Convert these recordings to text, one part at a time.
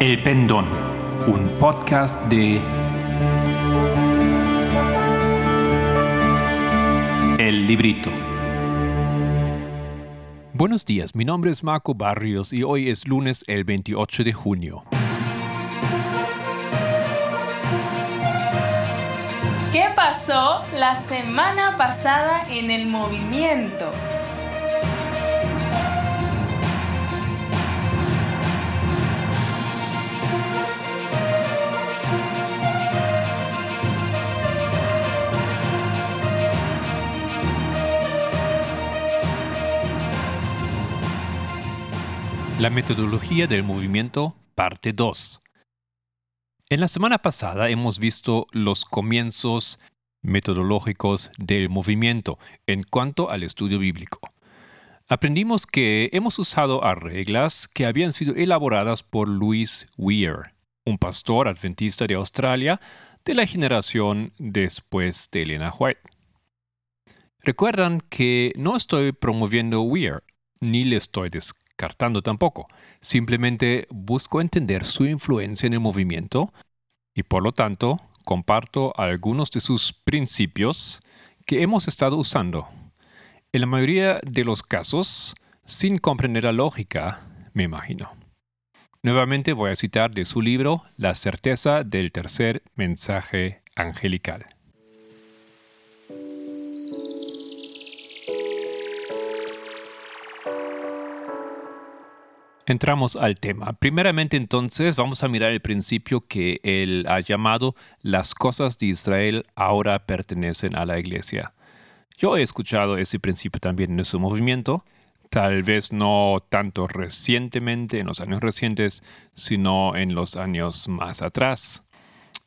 El Pendón, un podcast de El Librito. Buenos días, mi nombre es Marco Barrios y hoy es lunes el 28 de junio. ¿Qué pasó la semana pasada en el movimiento? La metodología del movimiento, parte 2. En la semana pasada hemos visto los comienzos metodológicos del movimiento en cuanto al estudio bíblico. Aprendimos que hemos usado reglas que habían sido elaboradas por Louis Weir, un pastor adventista de Australia de la generación después de Elena White. Recuerdan que no estoy promoviendo Weir, ni le estoy cartando tampoco. Simplemente busco entender su influencia en el movimiento y por lo tanto comparto algunos de sus principios que hemos estado usando. En la mayoría de los casos, sin comprender la lógica, me imagino. Nuevamente voy a citar de su libro La certeza del tercer mensaje angelical. Entramos al tema. Primeramente entonces vamos a mirar el principio que él ha llamado las cosas de Israel ahora pertenecen a la iglesia. Yo he escuchado ese principio también en su movimiento, tal vez no tanto recientemente, en los años recientes, sino en los años más atrás.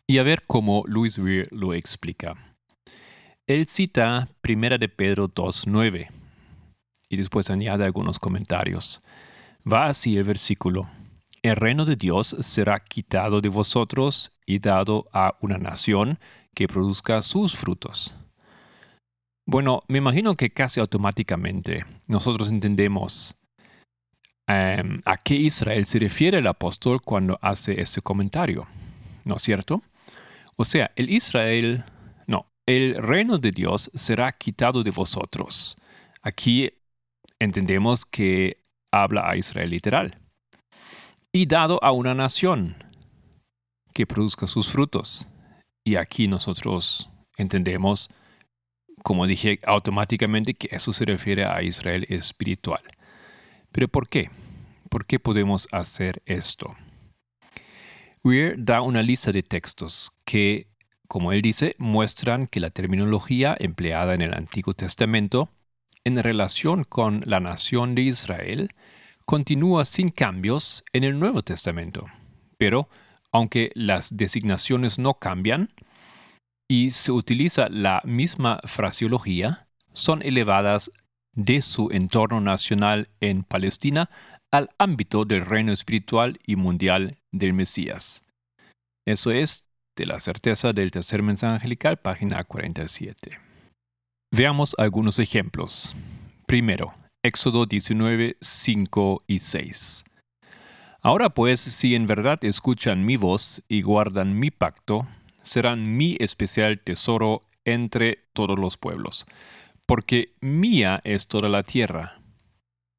Y a ver cómo Luis Weir lo explica. Él cita 1 de Pedro 2.9 y después añade algunos comentarios. Va así el versículo. El reino de Dios será quitado de vosotros y dado a una nación que produzca sus frutos. Bueno, me imagino que casi automáticamente nosotros entendemos em, a qué Israel se refiere el apóstol cuando hace ese comentario, ¿no es cierto? O sea, el Israel, no, el reino de Dios será quitado de vosotros. Aquí entendemos que habla a Israel literal. Y dado a una nación que produzca sus frutos. Y aquí nosotros entendemos, como dije automáticamente, que eso se refiere a Israel espiritual. Pero ¿por qué? ¿Por qué podemos hacer esto? Weir da una lista de textos que, como él dice, muestran que la terminología empleada en el Antiguo Testamento en relación con la nación de Israel continúa sin cambios en el Nuevo Testamento. Pero, aunque las designaciones no cambian y se utiliza la misma fraseología, son elevadas de su entorno nacional en Palestina al ámbito del reino espiritual y mundial del Mesías. Eso es de la certeza del tercer mensaje angelical, página 47. Veamos algunos ejemplos. Primero, Éxodo 19, 5 y 6. Ahora pues, si en verdad escuchan mi voz y guardan mi pacto, serán mi especial tesoro entre todos los pueblos, porque mía es toda la tierra,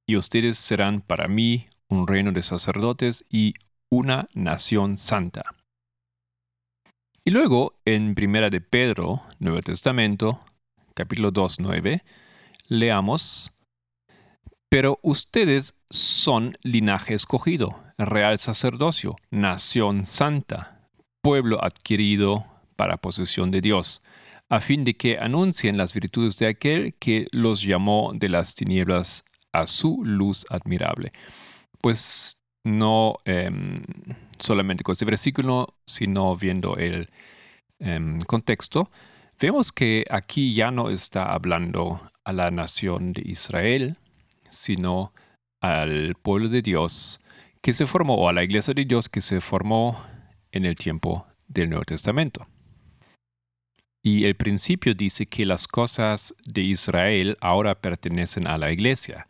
y ustedes serán para mí un reino de sacerdotes y una nación santa. Y luego, en Primera de Pedro, Nuevo Testamento, capítulo 2, 9, leamos, Pero ustedes son linaje escogido, real sacerdocio, nación santa, pueblo adquirido para posesión de Dios, a fin de que anuncien las virtudes de aquel que los llamó de las tinieblas a su luz admirable. Pues no em, solamente con este versículo, sino viendo el em, contexto, Vemos que aquí ya no está hablando a la nación de Israel, sino al pueblo de Dios que se formó, o a la iglesia de Dios que se formó en el tiempo del Nuevo Testamento. Y el principio dice que las cosas de Israel ahora pertenecen a la iglesia.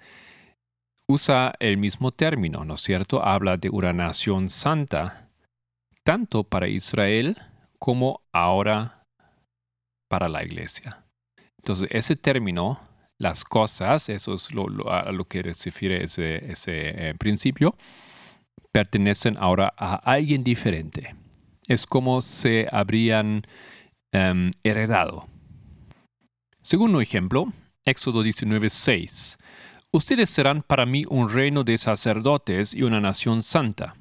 usa el mismo término, ¿no es cierto? Habla de una nación santa, tanto para Israel como ahora para la iglesia. Entonces, ese término, las cosas, eso es lo, a lo que refiere ese, ese eh, principio, pertenecen ahora a alguien diferente. Es como se habrían em, heredado. Segundo ejemplo, Éxodo 19:6. Ustedes serán para mí un reino de sacerdotes y una nación santa.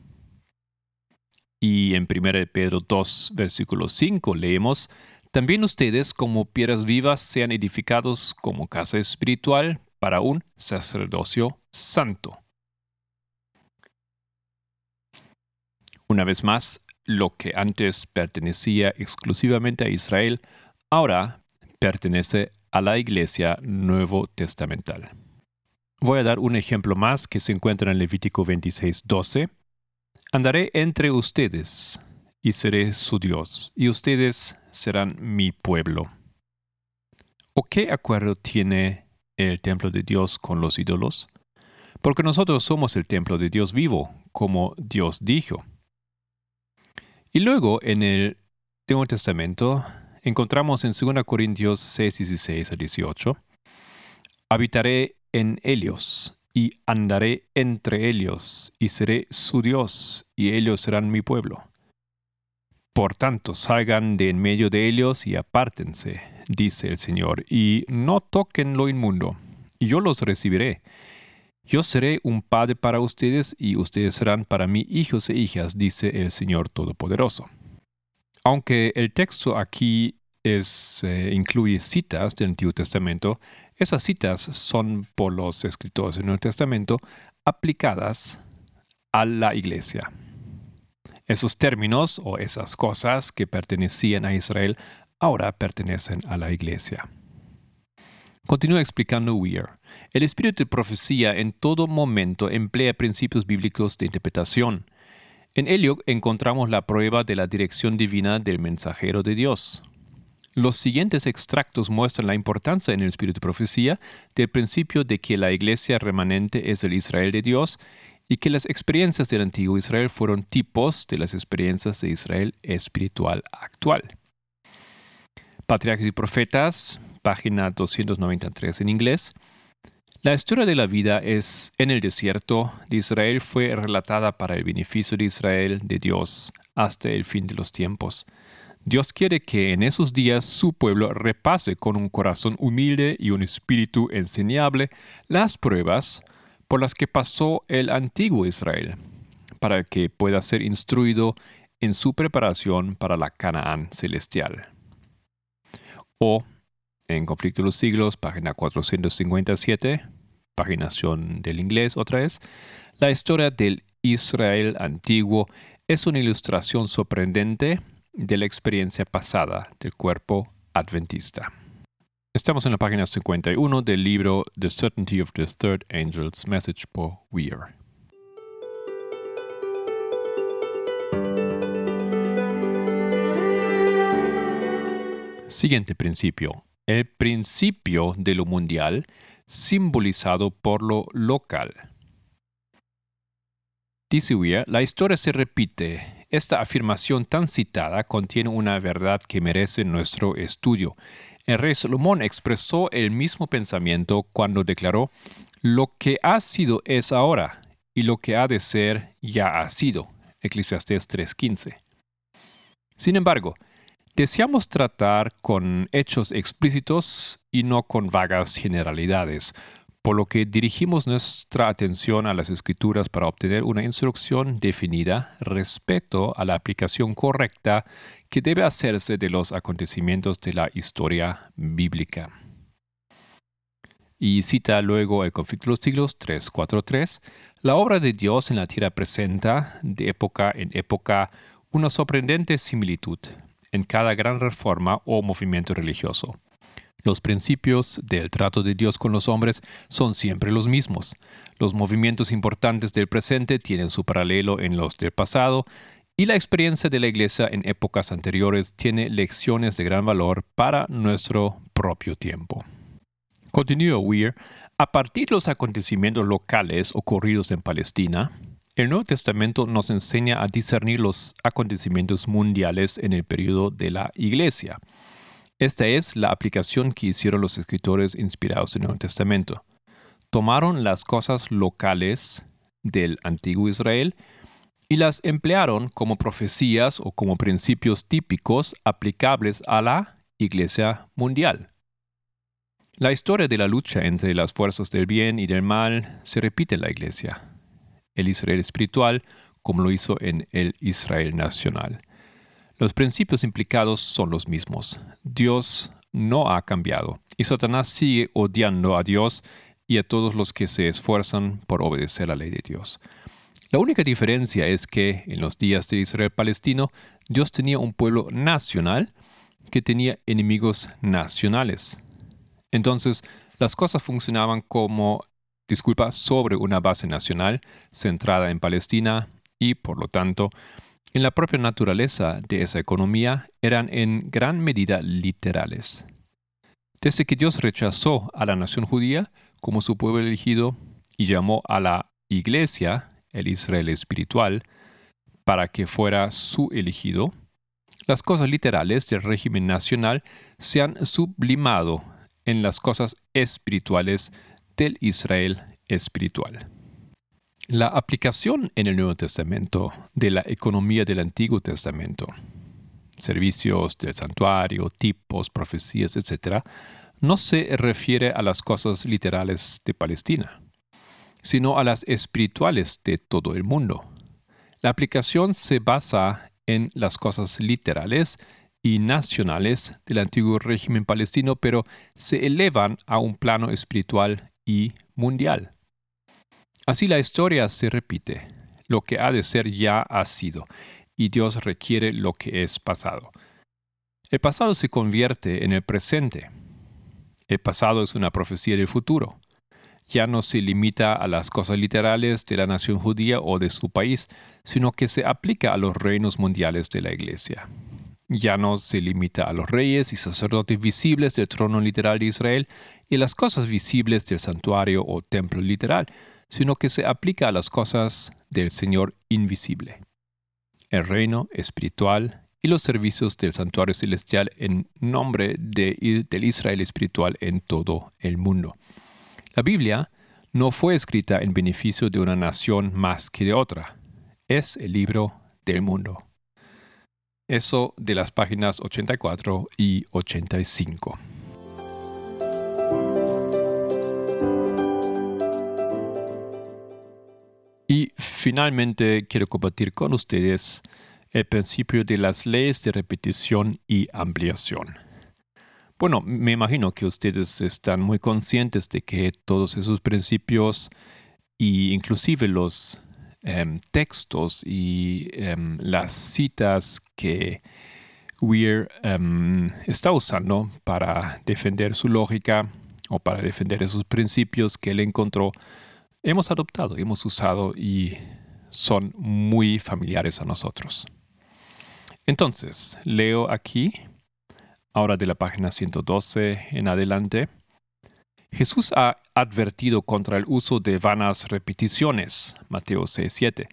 Y en 1 Pedro 2, versículo 5 leemos, también ustedes como piedras vivas sean edificados como casa espiritual para un sacerdocio santo. Una vez más, lo que antes pertenecía exclusivamente a Israel, ahora pertenece a la iglesia nuevo testamental. Voy a dar un ejemplo más que se encuentra en Levítico 26, 12. Andaré entre ustedes y seré su Dios, y ustedes serán mi pueblo. ¿O qué acuerdo tiene el templo de Dios con los ídolos? Porque nosotros somos el templo de Dios vivo, como Dios dijo. Y luego en el Nuevo Testamento encontramos en 2 Corintios 6, 16 a 18, habitaré en ellos y andaré entre ellos, y seré su Dios, y ellos serán mi pueblo. Por tanto, salgan de en medio de ellos y apártense, dice el Señor, y no toquen lo inmundo, y yo los recibiré. Yo seré un padre para ustedes, y ustedes serán para mí hijos e hijas, dice el Señor Todopoderoso. Aunque el texto aquí es, eh, incluye citas del Antiguo Testamento, esas citas son por los escritores del Nuevo Testamento aplicadas a la iglesia. Esos términos o esas cosas que pertenecían a Israel ahora pertenecen a la iglesia. Continúa explicando Weir. El espíritu de profecía en todo momento emplea principios bíblicos de interpretación. En ello encontramos la prueba de la dirección divina del mensajero de Dios. Los siguientes extractos muestran la importancia en el espíritu de profecía del principio de que la iglesia remanente es el Israel de Dios y que las experiencias del antiguo Israel fueron tipos de las experiencias de Israel espiritual actual. Patriarcas y Profetas, página 293 en inglés. La historia de la vida es en el desierto de Israel fue relatada para el beneficio de Israel de Dios hasta el fin de los tiempos. Dios quiere que en esos días su pueblo repase con un corazón humilde y un espíritu enseñable las pruebas por las que pasó el antiguo Israel, para que pueda ser instruido en su preparación para la Canaán celestial. O, en Conflicto de los Siglos, página 457, paginación del inglés otra vez, la historia del Israel antiguo es una ilustración sorprendente de la experiencia pasada del cuerpo adventista. Estamos en la página 51 del libro The Certainty of the Third Angel's Message por Weir. Siguiente principio. El principio de lo mundial simbolizado por lo local. Dice Weir, la historia se repite esta afirmación tan citada contiene una verdad que merece nuestro estudio. El rey Salomón expresó el mismo pensamiento cuando declaró, lo que ha sido es ahora, y lo que ha de ser ya ha sido. Eclesiastés 3:15. Sin embargo, deseamos tratar con hechos explícitos y no con vagas generalidades, por lo que dirigimos nuestra atención a las escrituras para obtener una instrucción definida respecto a la aplicación correcta que debe hacerse de los acontecimientos de la historia bíblica. Y cita luego el conflicto de los siglos 343, la obra de Dios en la tierra presenta, de época en época, una sorprendente similitud en cada gran reforma o movimiento religioso los principios del trato de Dios con los hombres son siempre los mismos. Los movimientos importantes del presente tienen su paralelo en los del pasado y la experiencia de la Iglesia en épocas anteriores tiene lecciones de gran valor para nuestro propio tiempo. Continúa Weir, A partir de los acontecimientos locales ocurridos en Palestina, el Nuevo Testamento nos enseña a discernir los acontecimientos mundiales en el periodo de la Iglesia. Esta es la aplicación que hicieron los escritores inspirados en el Nuevo Testamento. Tomaron las cosas locales del antiguo Israel y las emplearon como profecías o como principios típicos aplicables a la Iglesia mundial. La historia de la lucha entre las fuerzas del bien y del mal se repite en la Iglesia el Israel espiritual como lo hizo en el Israel nacional. Los principios implicados son los mismos. Dios no ha cambiado y Satanás sigue odiando a Dios y a todos los que se esfuerzan por obedecer la ley de Dios. La única diferencia es que en los días del Israel palestino Dios tenía un pueblo nacional que tenía enemigos nacionales. Entonces, las cosas funcionaban como disculpa, sobre una base nacional centrada en Palestina y, por lo tanto, en la propia naturaleza de esa economía eran en gran medida literales. Desde que Dios rechazó a la nación judía como su pueblo elegido y llamó a la iglesia, el Israel espiritual, para que fuera su elegido, las cosas literales del régimen nacional se han sublimado en las cosas espirituales del Israel espiritual. La aplicación en el Nuevo Testamento de la economía del Antiguo Testamento, servicios del santuario, tipos, profecías, etc., no se refiere a las cosas literales de Palestina, sino a las espirituales de todo el mundo. La aplicación se basa en las cosas literales y nacionales del antiguo régimen palestino, pero se elevan a un plano espiritual y mundial. Así la historia se repite. Lo que ha de ser ya ha sido, y Dios requiere lo que es pasado. El pasado se convierte en el presente. El pasado es una profecía del futuro. Ya no se limita a las cosas literales de la nación judía o de su país, sino que se aplica a los reinos mundiales de la Iglesia ya no se limita a los reyes y sacerdotes visibles del trono literal de Israel y las cosas visibles del santuario o templo literal, sino que se aplica a las cosas del Señor invisible, el reino espiritual y los servicios del santuario celestial en nombre de, del Israel espiritual en todo el mundo. La Biblia no fue escrita en beneficio de una nación más que de otra. Es el libro del mundo. Eso de las páginas 84 y 85. Y finalmente quiero compartir con ustedes el principio de las leyes de repetición y ampliación. Bueno, me imagino que ustedes están muy conscientes de que todos esos principios e inclusive los Em, textos y em, las citas que Weir em, está usando para defender su lógica o para defender esos principios que él encontró, hemos adoptado, hemos usado y son muy familiares a nosotros. Entonces, leo aquí, ahora de la página 112 en adelante, Jesús ha advertido contra el uso de vanas repeticiones, Mateo 6.7.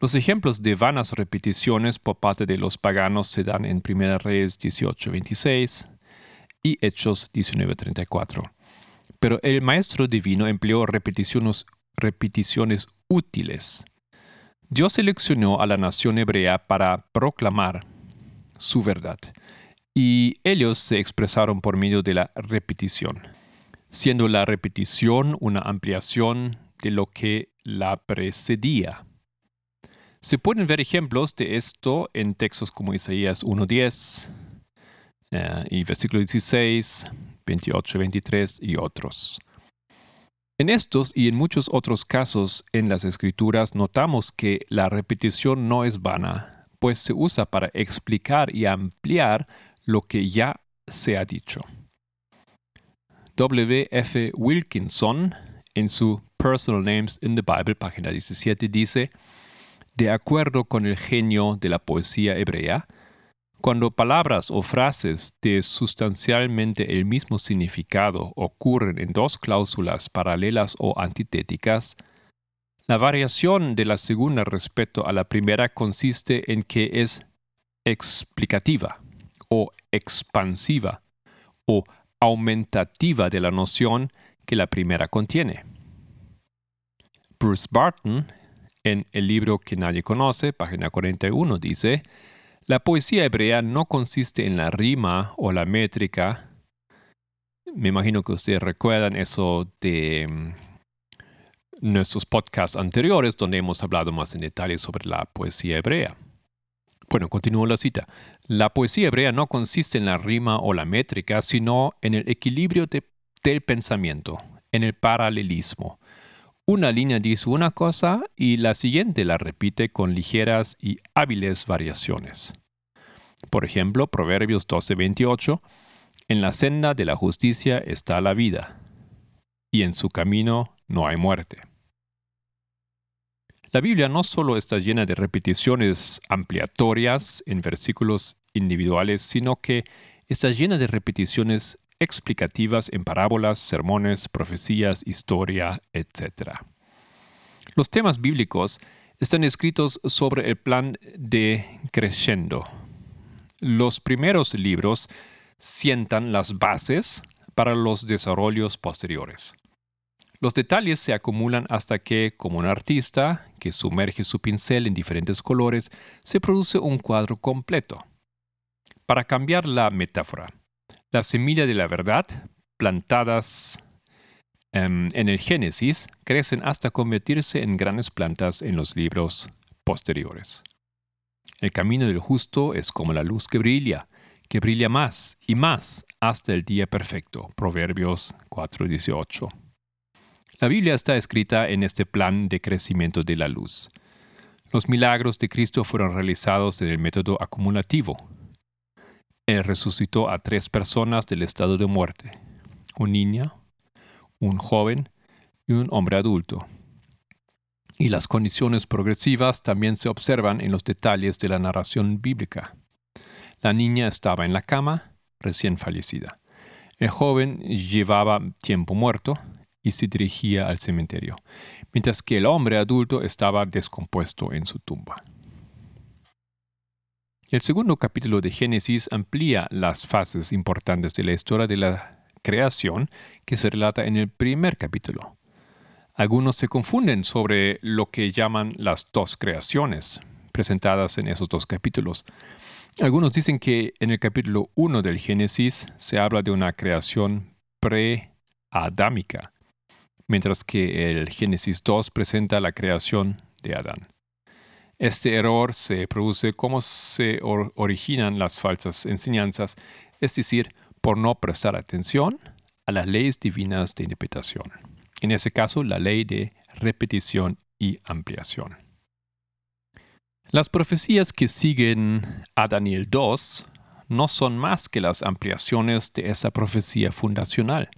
Los ejemplos de vanas repeticiones por parte de los paganos se dan en 1 Reyes 18.26 y Hechos 19.34. Pero el Maestro Divino empleó repeticiones, repeticiones útiles. Dios seleccionó a la nación hebrea para proclamar su verdad, y ellos se expresaron por medio de la repetición siendo la repetición una ampliación de lo que la precedía. Se pueden ver ejemplos de esto en textos como Isaías 1.10 eh, y versículo 16, 28, 23 y otros. En estos y en muchos otros casos en las escrituras notamos que la repetición no es vana, pues se usa para explicar y ampliar lo que ya se ha dicho. W. F. Wilkinson, en su Personal Names in the Bible, página 17, dice, de acuerdo con el genio de la poesía hebrea, Cuando palabras o frases de sustancialmente el mismo significado ocurren en dos cláusulas paralelas o antitéticas, la variación de la segunda respecto a la primera consiste en que es explicativa o expansiva o aumentativa de la noción que la primera contiene. Bruce Barton, en el libro que nadie conoce, página 41, dice, la poesía hebrea no consiste en la rima o la métrica. Me imagino que ustedes recuerdan eso de mm, nuestros podcasts anteriores donde hemos hablado más en detalle sobre la poesía hebrea. Bueno, continúo la cita. La poesía hebrea no consiste en la rima o la métrica, sino en el equilibrio del pensamiento, en el paralelismo. Una línea dice una cosa y la siguiente la repite con ligeras y hábiles variaciones. Por ejemplo, Proverbios 12:28, en la senda de la justicia está la vida, y en su camino no hay muerte. La Biblia no solo está llena de repeticiones ampliatorias en versículos individuales, sino que está llena de repeticiones explicativas en parábolas, sermones, profecías, historia, etc. Los temas bíblicos están escritos sobre el plan de crescendo. Los primeros libros sientan las bases para los desarrollos posteriores. Los detalles se acumulan hasta que, como un artista que sumerge su pincel en diferentes colores, se produce un cuadro completo. Para cambiar la metáfora, la semilla de la verdad, plantadas em, en el Génesis, crecen hasta convertirse en grandes plantas en los libros posteriores. El camino del justo es como la luz que brilla, que brilla más y más hasta el día perfecto. Proverbios 4:18. La Biblia está escrita en este plan de crecimiento de la luz. Los milagros de Cristo fueron realizados en el método acumulativo. Él resucitó a tres personas del estado de muerte, un niño, un joven y un hombre adulto. Y las condiciones progresivas también se observan en los detalles de la narración bíblica. La niña estaba en la cama, recién fallecida. El joven llevaba tiempo muerto y se dirigía al cementerio, mientras que el hombre adulto estaba descompuesto en su tumba. El segundo capítulo de Génesis amplía las fases importantes de la historia de la creación que se relata en el primer capítulo. Algunos se confunden sobre lo que llaman las dos creaciones presentadas en esos dos capítulos. Algunos dicen que en el capítulo 1 del Génesis se habla de una creación pre-adámica, mientras que el Génesis 2 presenta la creación de Adán. Este error se produce como se originan las falsas enseñanzas, es decir, por no prestar atención a las leyes divinas de interpretación. En ese caso, la ley de repetición y ampliación. Las profecías que siguen a Daniel 2 no son más que las ampliaciones de esa profecía fundacional.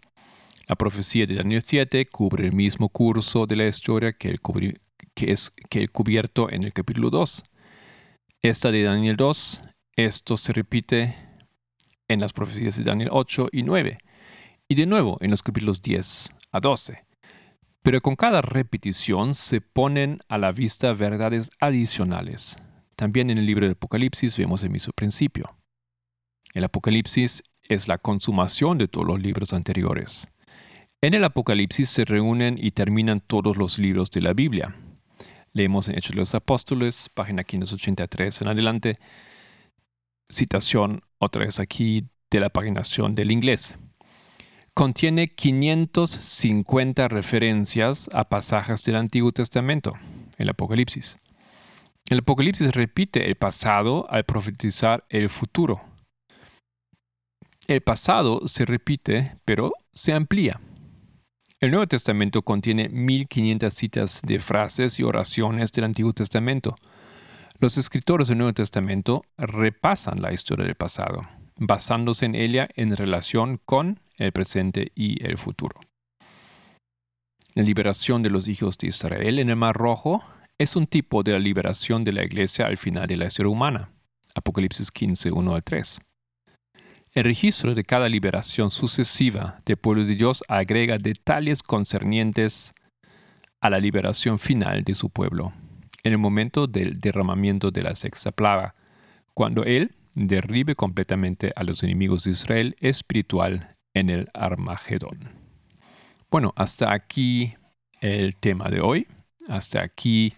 La profecía de Daniel 7 cubre el mismo curso de la historia que el, que es, que el cubierto en el capítulo 2. Esta de Daniel 2, esto se repite en las profecías de Daniel 8 y 9, y de nuevo en los capítulos 10 a 12. Pero con cada repetición se ponen a la vista verdades adicionales. También en el libro de Apocalipsis vemos el mismo principio. El Apocalipsis es la consumación de todos los libros anteriores. En el Apocalipsis se reúnen y terminan todos los libros de la Biblia. Leemos en Hechos de los Apóstoles, página 583 en adelante. Citación otra vez aquí de la paginación del inglés. Contiene 550 referencias a pasajes del Antiguo Testamento, el Apocalipsis. El Apocalipsis repite el pasado al profetizar el futuro. El pasado se repite, pero se amplía. El Nuevo Testamento contiene 1500 citas de frases y oraciones del Antiguo Testamento. Los escritores del Nuevo Testamento repasan la historia del pasado, basándose en ella en relación con el presente y el futuro. La liberación de los hijos de Israel en el Mar Rojo es un tipo de la liberación de la iglesia al final de la historia humana. Apocalipsis 15, 1 al 3. El registro de cada liberación sucesiva del pueblo de Dios agrega detalles concernientes a la liberación final de su pueblo, en el momento del derramamiento de la sexta plaga, cuando Él derribe completamente a los enemigos de Israel espiritual en el Armagedón. Bueno, hasta aquí el tema de hoy, hasta aquí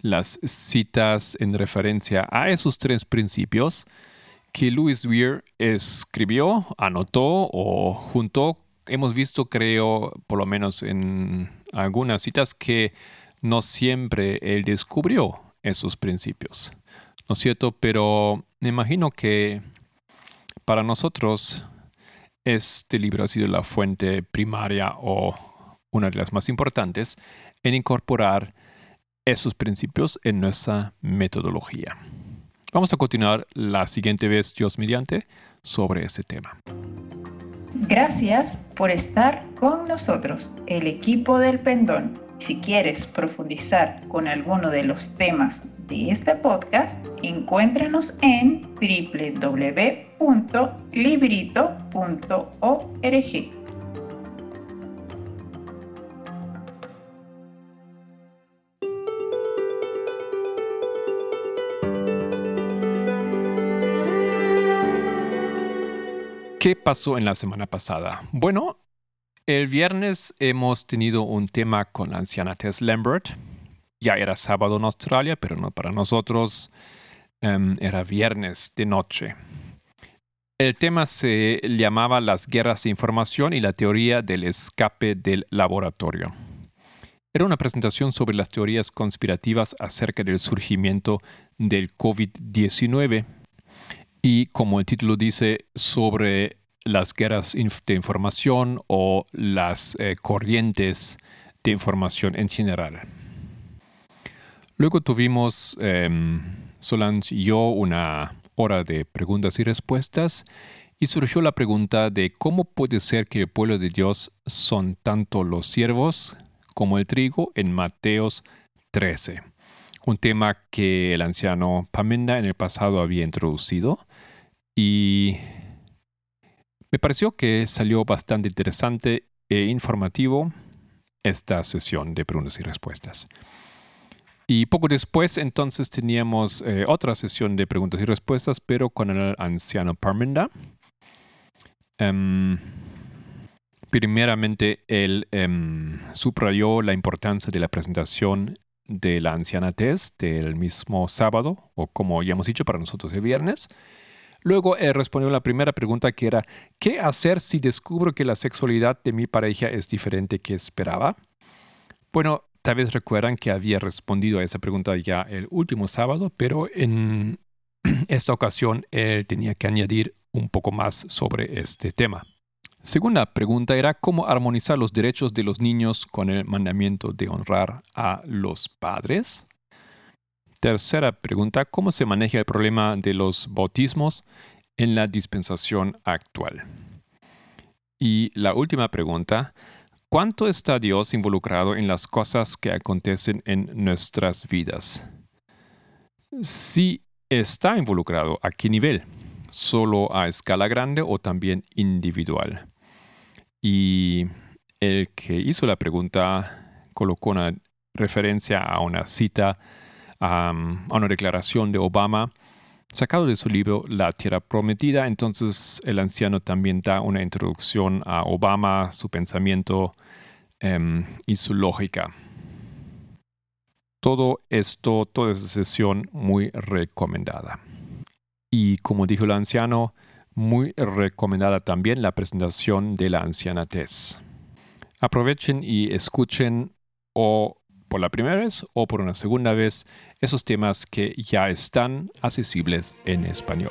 las citas en referencia a esos tres principios que Louis Weir escribió, anotó o juntó. Hemos visto, creo, por lo menos en algunas citas, que no siempre él descubrió esos principios. ¿No es cierto? Pero me imagino que para nosotros este libro ha sido la fuente primaria o una de las más importantes en incorporar esos principios en nuestra metodología. Vamos a continuar la siguiente vez, Dios mediante, sobre ese tema. Gracias por estar con nosotros, el equipo del Pendón. Si quieres profundizar con alguno de los temas de este podcast, encuéntranos en www.librito.org. ¿Qué pasó en la semana pasada? Bueno, el viernes hemos tenido un tema con la anciana Tess Lambert. Ya era sábado en Australia, pero no para nosotros. Em, era viernes de noche. El tema se llamaba las guerras de información y la teoría del escape del laboratorio. Era una presentación sobre las teorías conspirativas acerca del surgimiento del COVID-19 y como el título dice, sobre las guerras de información o las eh, corrientes de información en general. Luego tuvimos, em, Solange y yo, una hora de preguntas y respuestas y surgió la pregunta de cómo puede ser que el pueblo de Dios son tanto los siervos como el trigo en Mateos 13. Un tema que el anciano Pamenda en el pasado había introducido y me pareció que salió bastante interesante e informativo esta sesión de preguntas y respuestas. Y poco después entonces teníamos eh, otra sesión de preguntas y respuestas, pero con el anciano Parmenda. Em, primeramente, él em, subrayó la importancia de la presentación de la anciana Tess del mismo sábado, o como ya hemos dicho para nosotros el viernes. Luego él respondió la primera pregunta que era, ¿qué hacer si descubro que la sexualidad de mi pareja es diferente que esperaba? Bueno, tal vez recuerdan que había respondido a esa pregunta ya el último sábado, pero en esta ocasión él tenía que añadir un poco más sobre este tema. Segunda pregunta era cómo armonizar los derechos de los niños con el mandamiento de honrar a los padres. Tercera pregunta, ¿cómo se maneja el problema de los bautismos en la dispensación actual? Y la última pregunta, ¿cuánto está Dios involucrado en las cosas que acontecen en nuestras vidas? Si está involucrado, ¿a qué nivel? ¿Solo a escala grande o también individual? Y el que hizo la pregunta colocó una referencia a una cita a una declaración de Obama sacado de su libro La Tierra Prometida. Entonces el anciano también da una introducción a Obama, su pensamiento em, y su lógica. Todo esto, toda esa sesión muy recomendada. Y como dijo el anciano, muy recomendada también la presentación de la anciana Tess. Aprovechen y escuchen o por la primera vez o por una segunda vez esos temas que ya están accesibles en español.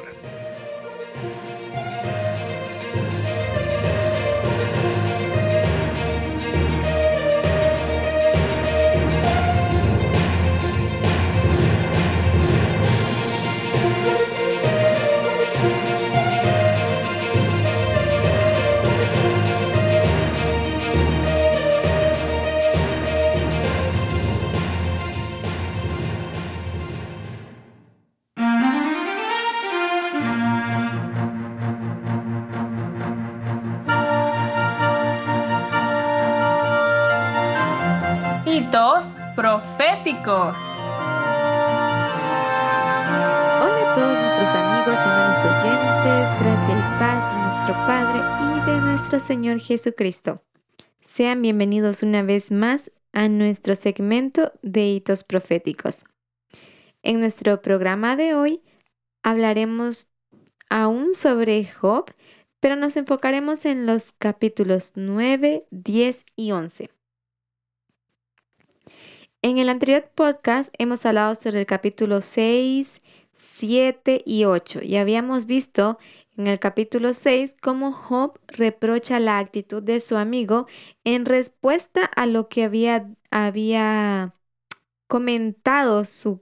Proféticos. Hola a todos nuestros amigos y hermanos oyentes, gracia y paz de nuestro Padre y de nuestro Señor Jesucristo. Sean bienvenidos una vez más a nuestro segmento de hitos proféticos. En nuestro programa de hoy hablaremos aún sobre Job, pero nos enfocaremos en los capítulos 9, 10 y 11. En el anterior podcast hemos hablado sobre el capítulo 6, 7 y 8 y habíamos visto en el capítulo 6 cómo Job reprocha la actitud de su amigo en respuesta a lo que había, había comentado su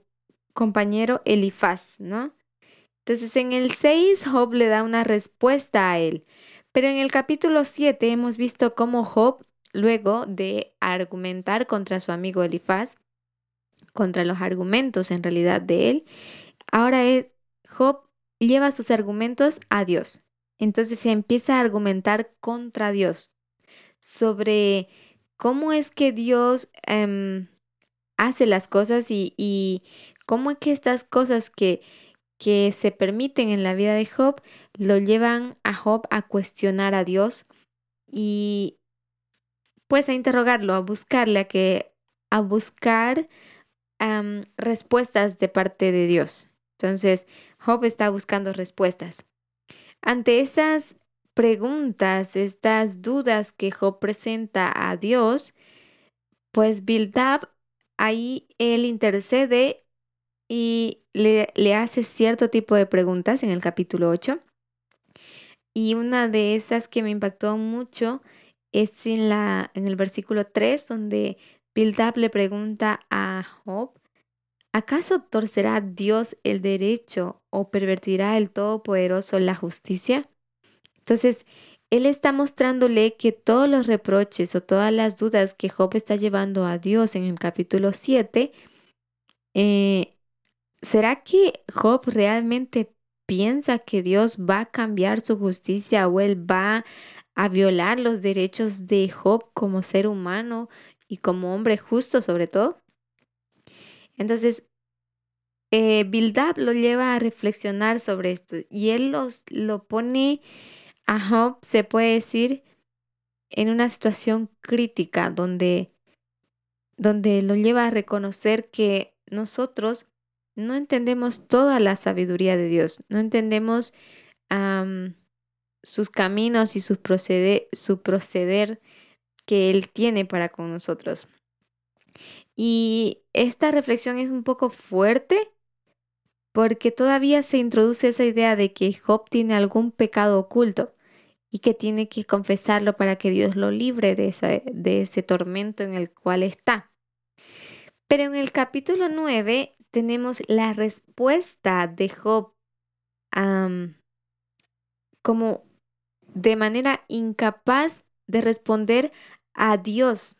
compañero Elifaz, ¿no? Entonces en el 6 Job le da una respuesta a él, pero en el capítulo 7 hemos visto cómo Job, luego de argumentar contra su amigo Elifaz, contra los argumentos en realidad de él, ahora Job lleva sus argumentos a Dios. Entonces se empieza a argumentar contra Dios sobre cómo es que Dios em, hace las cosas y, cómo es que estas cosas que que se permiten en la vida de Job lo llevan a Job a cuestionar a Dios y pues a interrogarlo, a buscarle, a que a buscar respuestas de parte de Dios. Entonces, Job está buscando respuestas. Ante esas preguntas, estas dudas que Job presenta a Dios, pues Bildab ahí él intercede y le, hace cierto tipo de preguntas en el capítulo 8. Y una de esas que me impactó mucho es en, la, en el versículo 3, donde Bildab le pregunta a Job, ¿acaso torcerá Dios el derecho o pervertirá el Todopoderoso la justicia? Entonces, él está mostrándole que todos los reproches o todas las dudas que Job está llevando a Dios en el capítulo 7 eh, ¿será que Job realmente piensa que Dios va a cambiar su justicia o él va a violar los derechos de Job como ser humano y como hombre justo sobre todo? Entonces, eh, lo lleva a reflexionar sobre esto y él lo pone a Job, se puede decir, en una situación crítica donde, donde lo lleva a reconocer que nosotros no entendemos toda la sabiduría de Dios, no entendemos sus caminos y su, proceder que Él tiene para con nosotros. Y esta reflexión es un poco fuerte porque todavía se introduce esa idea de que Job tiene algún pecado oculto y que tiene que confesarlo para que Dios lo libre de, de ese tormento en el cual está. Pero en el capítulo 9 tenemos la respuesta de Job como de manera incapaz de responder a Dios.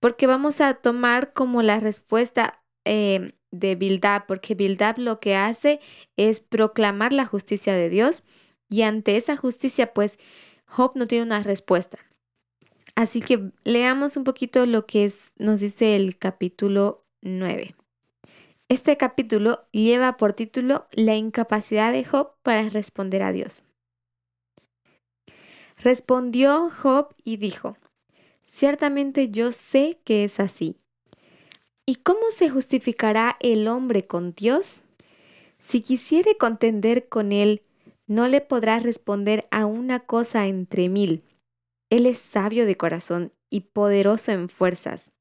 Porque vamos a tomar como la respuesta em, de Bildab, porque Bildab lo que hace es proclamar la justicia de Dios y ante esa justicia, pues Job no tiene una respuesta. Así que leamos un poquito lo que nos dice el capítulo 9. Este capítulo lleva por título La incapacidad de Job para responder a Dios. Respondió Job y dijo, Ciertamente yo sé que es así. ¿Y cómo se justificará el hombre con Dios? Si quisiere contender con él, no le podrá responder a una cosa entre mil. Él es sabio de corazón y poderoso en fuerzas.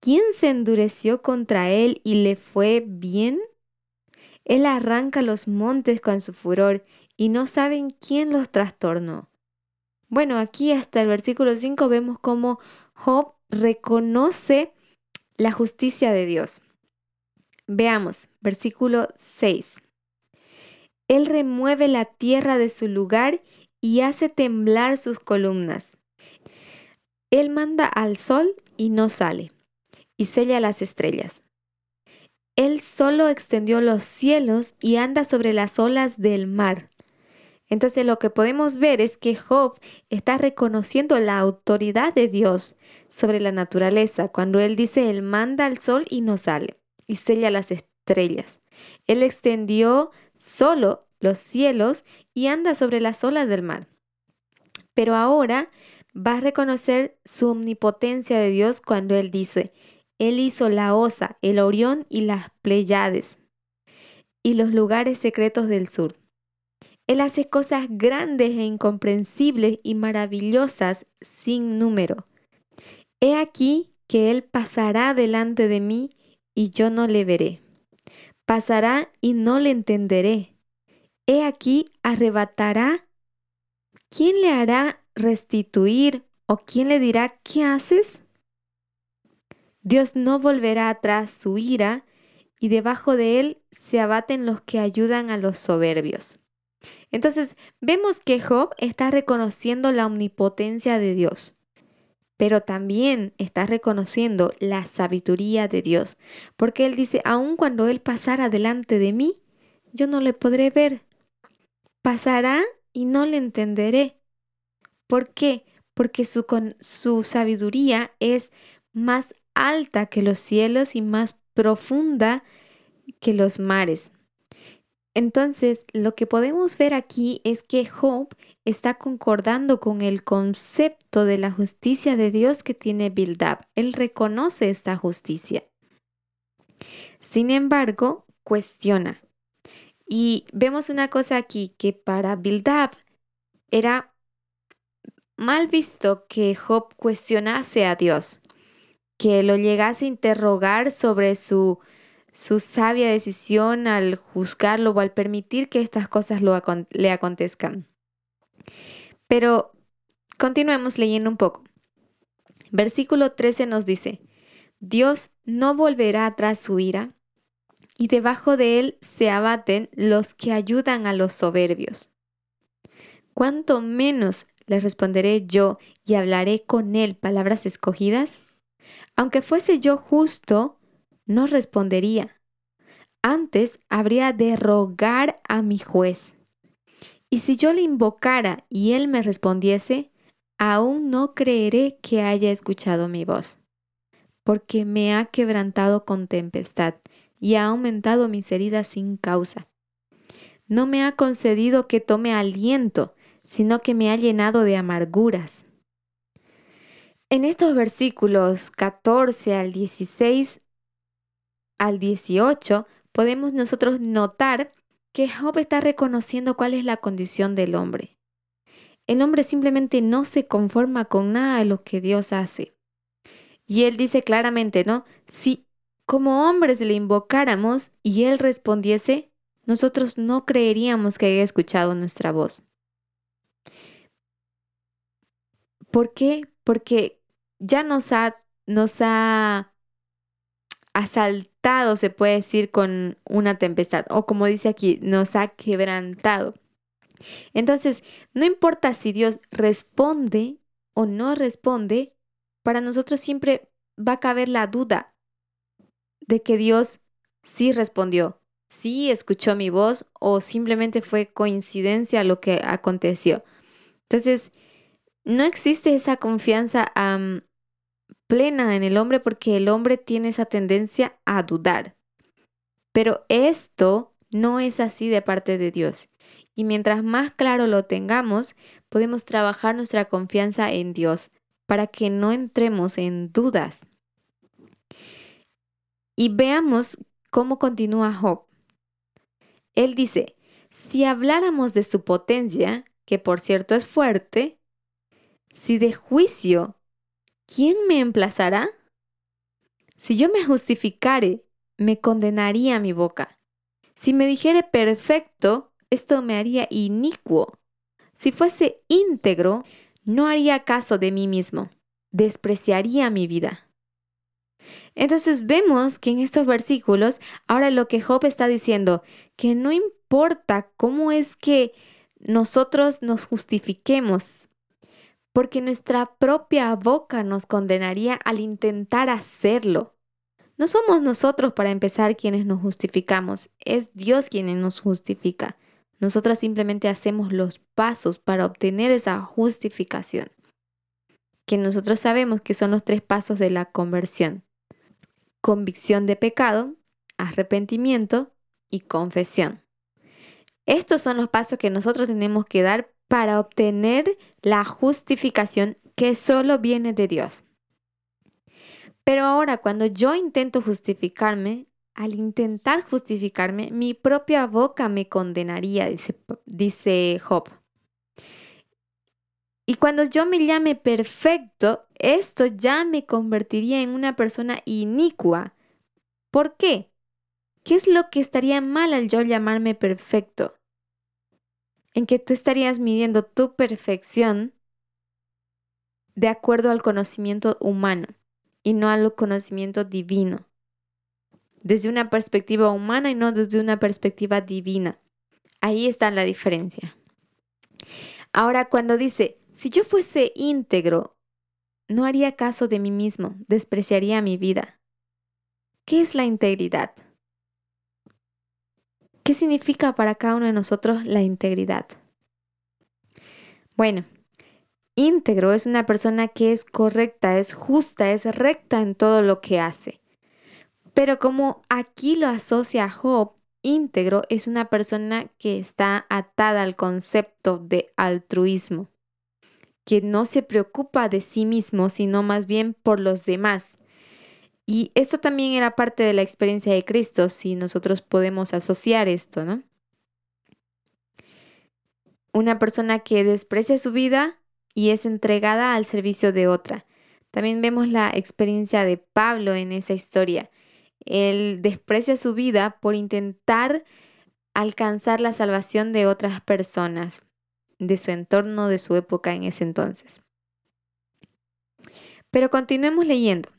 ¿Quién se endureció contra él y le fue bien? Él arranca los montes con su furor y no saben quién los trastornó. Bueno, aquí hasta el versículo 5 vemos cómo Job reconoce la justicia de Dios. Veamos, versículo 6. Él remueve la tierra de su lugar y hace temblar sus columnas. Él manda al sol y no sale y sella las estrellas. Él solo extendió los cielos y anda sobre las olas del mar. Entonces lo que podemos ver es que Job está reconociendo la autoridad de Dios sobre la naturaleza cuando él dice, Él manda al sol y no sale, y sella las estrellas. Él extendió solo los cielos y anda sobre las olas del mar. Pero ahora va a reconocer su omnipotencia de Dios cuando Él dice, Él hizo la Osa, el Orión y las Pleiades y los lugares secretos del sur. Él hace cosas grandes e incomprensibles y maravillosas sin número. He aquí que Él pasará delante de mí y yo no le veré. Pasará y no le entenderé. He aquí arrebatará. ¿Quién le hará restituir o quién le dirá, ¿qué haces? Dios no volverá atrás su ira y debajo de él se abaten los que ayudan a los soberbios. Entonces vemos que Job está reconociendo la omnipotencia de Dios, pero también está reconociendo la sabiduría de Dios, porque él dice, aun cuando él pasara delante de mí, yo no le podré ver. Pasará y no le entenderé. ¿Por qué? Porque su, su sabiduría es más alta que los cielos y más profunda que los mares. Entonces, lo que podemos ver aquí es que Job está concordando con el concepto de la justicia de Dios que tiene Bildab. Él reconoce esta justicia. Sin embargo, cuestiona. Y vemos una cosa aquí, que para Bildab era mal visto que Job cuestionase a Dios, que lo llegase a interrogar sobre su, su sabia decisión al juzgarlo o al permitir que estas cosas le acontezcan. Pero continuemos leyendo un poco. Versículo 13 nos dice, Dios no volverá atrás su ira, y debajo de él se abaten los que ayudan a los soberbios. ¿Cuánto menos le responderé yo y hablaré con él palabras escogidas? Aunque fuese yo justo, no respondería. Antes habría de rogar a mi juez. Y si yo le invocara y él me respondiese, aún no creeré que haya escuchado mi voz, porque me ha quebrantado con tempestad y ha aumentado mis heridas sin causa. No me ha concedido que tome aliento, sino que me ha llenado de amarguras. En estos versículos 14 al 16 al 18 podemos nosotros notar que Job está reconociendo cuál es la condición del hombre. El hombre simplemente no se conforma con nada de lo que Dios hace. Y él dice claramente, ¿no? Si como hombres le invocáramos y él respondiese, nosotros no creeríamos que haya escuchado nuestra voz. ¿Por qué? Porque ya nos ha, nos ha asaltado, se puede decir, con una tempestad, o como dice aquí, nos ha quebrantado. Entonces, no importa si Dios responde o no responde, para nosotros siempre va a caber la duda de que Dios sí respondió, sí escuchó mi voz o simplemente fue coincidencia lo que aconteció. Entonces, no existe esa confianza plena en el hombre porque el hombre tiene esa tendencia a dudar. Pero esto no es así de parte de Dios. Y mientras más claro lo tengamos, podemos trabajar nuestra confianza en Dios para que no entremos en dudas. Y veamos cómo continúa Job. Él dice, si habláramos de su potencia, que por cierto es fuerte, si de juicio, ¿quién me emplazará? Si yo me justificare, me condenaría mi boca. Si me dijere perfecto, esto me haría inicuo. Si fuese íntegro, no haría caso de mí mismo, despreciaría mi vida. Entonces vemos que en estos versículos, ahora lo que Job está diciendo, que no importa cómo es que nosotros nos justifiquemos, porque nuestra propia boca nos condenaría al intentar hacerlo. No somos nosotros para empezar quienes nos justificamos, es Dios quien nos justifica. Nosotros simplemente hacemos los pasos para obtener esa justificación, que nosotros sabemos que son los tres pasos de la conversión. Convicción de pecado, arrepentimiento y confesión. Estos son los pasos que nosotros tenemos que dar para obtener la justificación que solo viene de Dios. Pero ahora cuando yo intento justificarme, al intentar justificarme, mi propia boca me condenaría, dice, dice Job. Y cuando yo me llame perfecto, esto ya me convertiría en una persona inicua. ¿Por qué? ¿Qué es lo que estaría mal al yo llamarme perfecto? En que tú estarías midiendo tu perfección de acuerdo al conocimiento humano y no al conocimiento divino. Desde una perspectiva humana y no desde una perspectiva divina. Ahí está la diferencia. Ahora, cuando dice, si yo fuese íntegro, no haría caso de mí mismo, despreciaría mi vida. ¿Qué es la integridad? ¿Qué significa para cada uno de nosotros la integridad? Bueno, íntegro es una persona que es correcta, es justa, es recta en todo lo que hace. Pero como aquí lo asocia Job, íntegro es una persona que está atada al concepto de altruismo, que no se preocupa de sí mismo, sino más bien por los demás, y esto también era parte de la experiencia de Cristo, si nosotros podemos asociar esto, ¿no? Una persona que desprecia su vida y es entregada al servicio de otra. También vemos la experiencia de Pablo en esa historia. Él desprecia su vida por intentar alcanzar la salvación de otras personas, de su entorno, de su época en ese entonces. Pero continuemos leyendo.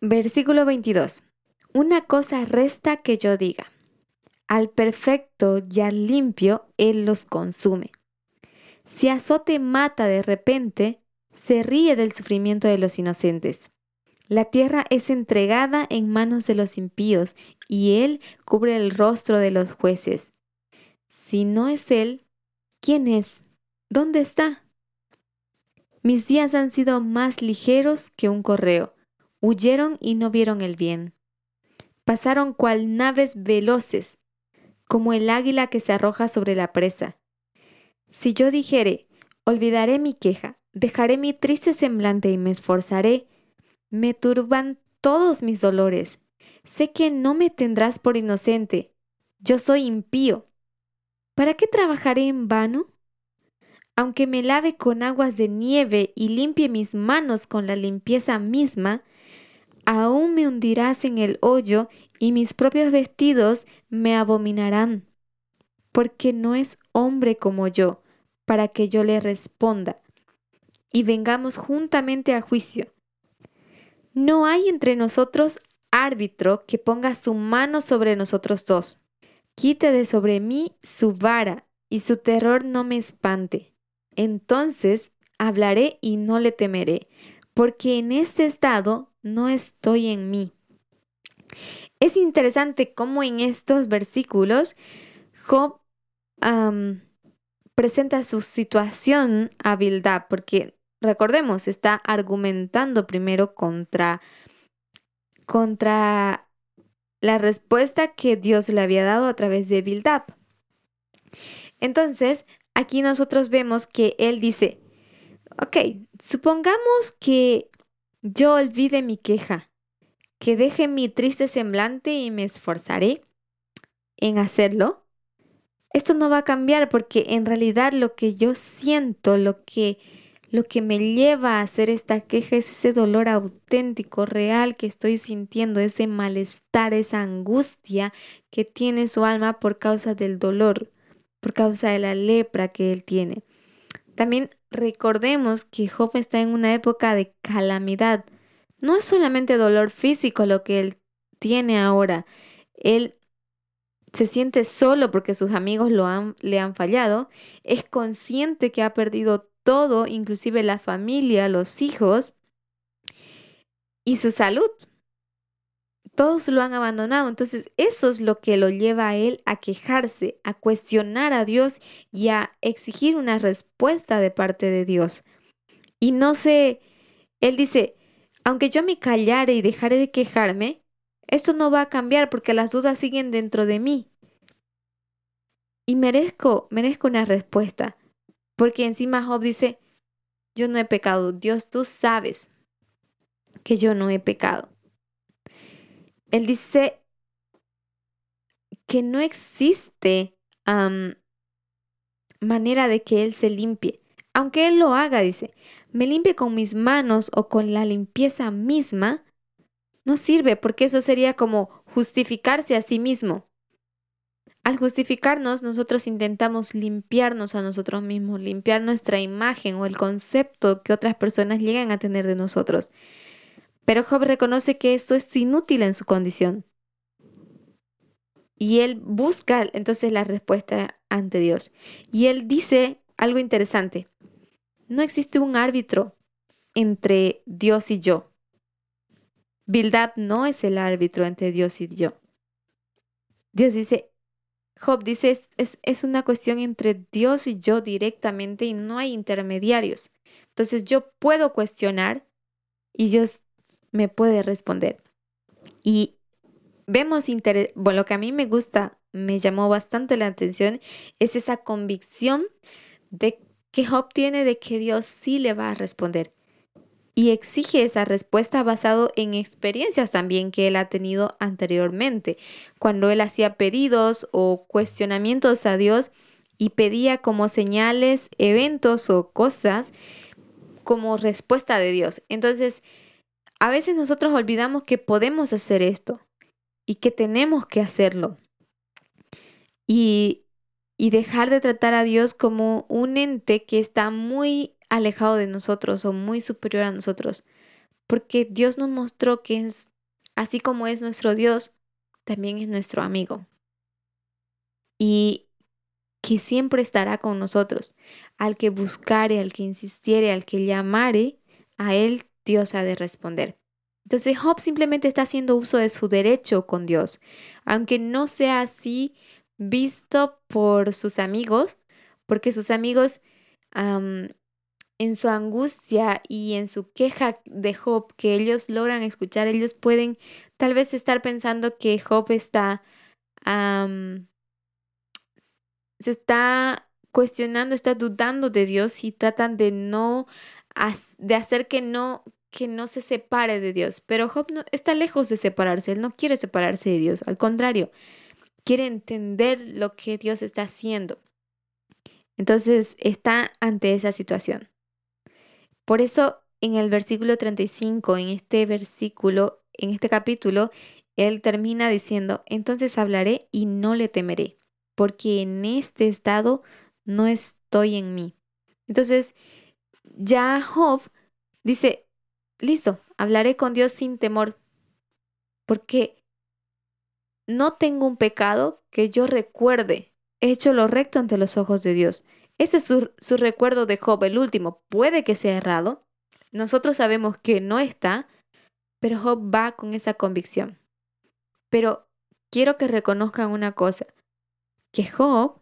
Versículo 22. Una cosa resta que yo diga. Al perfecto y al limpio Él los consume. Si azote mata de repente, se ríe del sufrimiento de los inocentes. La tierra es entregada en manos de los impíos, y Él cubre el rostro de los jueces. Si no es Él, ¿quién es? ¿Dónde está? Mis días han sido más ligeros que un correo Huyeron y no vieron el bien. Pasaron cual naves veloces, como el águila que se arroja sobre la presa. Si yo dijere, olvidaré mi queja, dejaré mi triste semblante y me esforzaré, me turban todos mis dolores. Sé que no me tendrás por inocente. Yo soy impío. ¿Para qué trabajaré en vano? Aunque me lave con aguas de nieve y limpie mis manos con la limpieza misma, aún me hundirás en el hoyo y mis propios vestidos me abominarán, porque no es hombre como yo, para que yo le responda, y vengamos juntamente a juicio. No hay entre nosotros árbitro que ponga su mano sobre nosotros dos. Quite de sobre mí su vara, y su terror no me espante. Entonces hablaré y no le temeré, porque en este estado no estoy en mí. Es interesante cómo en estos versículos Job presenta su situación a Bildad, porque recordemos, está argumentando primero contra, contra la respuesta que Dios le había dado a través de Bildad. Entonces, aquí nosotros vemos que él dice, ok, supongamos que yo olvide mi queja, que deje mi triste semblante y me esforzaré en hacerlo. Esto no va a cambiar porque en realidad lo que yo siento, lo que lo que me lleva a hacer esta queja es ese dolor auténtico, real que estoy sintiendo, ese malestar, esa angustia que tiene su alma por causa del dolor, por causa de la lepra que él tiene. También recordemos que Job está en una época de calamidad. No es solamente dolor físico lo que él tiene ahora. Él se siente solo porque sus amigos lo han, le han fallado. Es consciente que ha perdido todo, inclusive la familia, los hijos y su salud. Todos lo han abandonado. Entonces eso es lo que lo lleva a él a quejarse, a cuestionar a Dios y a exigir una respuesta de parte de Dios. Y no sé, él dice, aunque yo me callare y dejare de quejarme, esto no va a cambiar porque las dudas siguen dentro de mí. Y merezco, merezco una respuesta. Porque encima Job dice, yo no he pecado. Dios, tú sabes que yo no he pecado. Él dice que no existe manera de que Él se limpie. Aunque Él lo haga, dice, me limpie con mis manos o con la limpieza misma, no sirve porque eso sería como justificarse a sí mismo. Al justificarnos, nosotros intentamos limpiarnos a nosotros mismos, limpiar nuestra imagen o el concepto que otras personas llegan a tener de nosotros. Pero Job reconoce que esto es inútil en su condición. Y él busca entonces la respuesta ante Dios. Y él dice algo interesante. No existe un árbitro entre Dios y yo. Bildad no es el árbitro entre Dios y yo. Dios dice, Job dice, es, es, una cuestión entre Dios y yo directamente y no hay intermediarios. Entonces yo puedo cuestionar y Dios me puede responder. Y vemos bueno, lo que a mí me gusta, me llamó bastante la atención, es esa convicción de que Job tiene de que Dios sí le va a responder. Y exige esa respuesta basado en experiencias también que él ha tenido anteriormente, cuando él hacía pedidos o cuestionamientos a Dios y pedía como señales, eventos o cosas como respuesta de Dios. Entonces, a veces nosotros olvidamos que podemos hacer esto y que tenemos que hacerlo. Y, y dejar de tratar a Dios como un ente que está muy alejado de nosotros o muy superior a nosotros. Porque Dios nos mostró que es, así como es nuestro Dios, también es nuestro amigo. Y que siempre estará con nosotros. Al que buscare, al que insistiere, al que llamare, a Él Dios ha de responder. Entonces Job simplemente está haciendo uso de su derecho con Dios, aunque no sea así visto por sus amigos, porque sus amigos en su angustia y en su queja de Job que ellos logran escuchar, ellos pueden tal vez estar pensando que Job está se está cuestionando, está dudando de Dios y tratan de no de hacer que no que no se separe de Dios. Pero Job no, está lejos de separarse, él no quiere separarse de Dios, al contrario, quiere entender lo que Dios está haciendo. Entonces está ante esa situación. Por eso en el versículo 35, en este versículo, en este capítulo, él termina diciendo, entonces hablaré y no le temeré, porque en este estado no estoy en mí. Entonces, ya Job dice, listo, hablaré con Dios sin temor, porque no tengo un pecado que yo recuerde. He hecho lo recto ante los ojos de Dios. Ese es su, su recuerdo de Job, el último. Puede que sea errado. Nosotros sabemos que no está, pero Job va con esa convicción. Pero quiero que reconozcan una cosa, que Job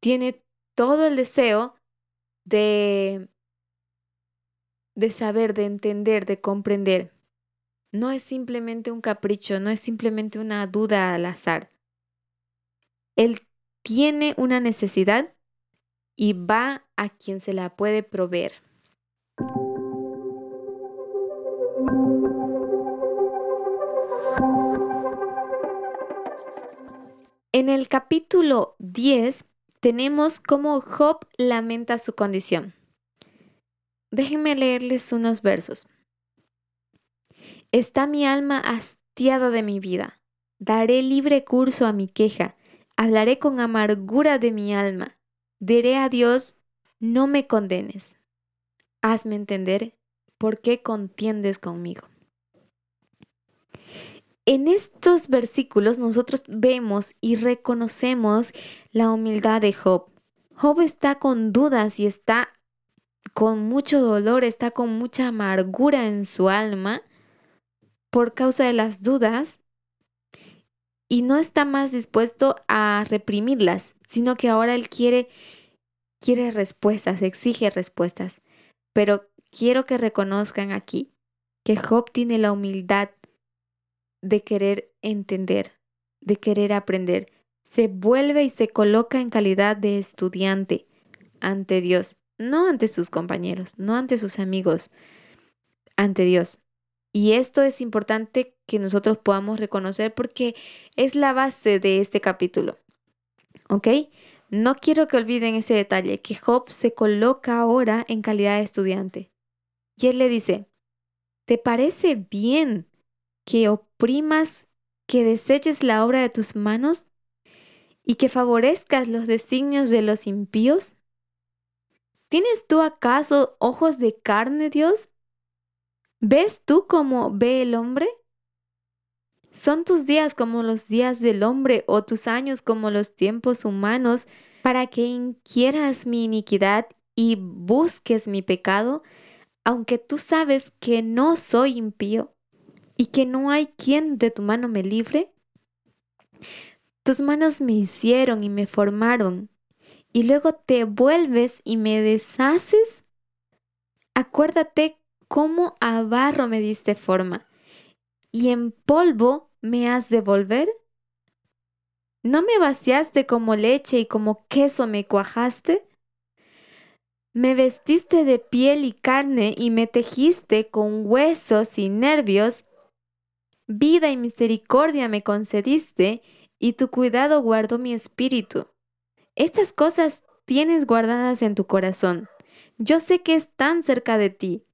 tiene todo el deseo de de saber, de entender, de comprender. No es simplemente un capricho, no es simplemente una duda al azar. Él tiene una necesidad y va a quien se la puede proveer. En el capítulo 10 tenemos cómo Job lamenta su condición. Déjenme leerles unos versos. Está mi alma hastiada de mi vida. Daré libre curso a mi queja. Hablaré con amargura de mi alma. Diré a Dios, no me condenes. Hazme entender por qué contiendes conmigo. En estos versículos nosotros vemos y reconocemos la humildad de Job. Job está con dudas y está con mucho dolor, está con mucha amargura en su alma por causa de las dudas y no está más dispuesto a reprimirlas, sino que ahora él quiere quiere respuestas, exige respuestas. Pero quiero que reconozcan aquí que Job tiene la humildad de querer entender, de querer aprender. Se vuelve y se coloca en calidad de estudiante ante Dios, no ante sus compañeros, no ante sus amigos, ante Dios. Y esto es importante que nosotros podamos reconocer porque es la base de este capítulo. ¿Ok? No quiero que olviden ese detalle, que Job se coloca ahora en calidad de estudiante. Y él le dice, ¿te parece bien que oprimas, que deseches la obra de tus manos y que favorezcas los designios de los impíos? ¿Tienes tú acaso ojos de carne, Dios? ¿Ves tú como ve el hombre? ¿Son tus días como los días del hombre o tus años como los tiempos humanos para que inquieras mi iniquidad y busques mi pecado, aunque tú sabes que no soy impío y que no hay quien de tu mano me libre? Tus manos me hicieron y me formaron, y luego te vuelves y me deshaces. Acuérdate cómo a barro me diste forma, y en polvo me has de volver. ¿No me vaciaste como leche y como queso me cuajaste? Me vestiste de piel y carne y me tejiste con huesos y nervios. Vida y misericordia me concediste y tu cuidado guardó mi espíritu. Estas cosas tienes guardadas en tu corazón. Yo sé que están cerca de ti.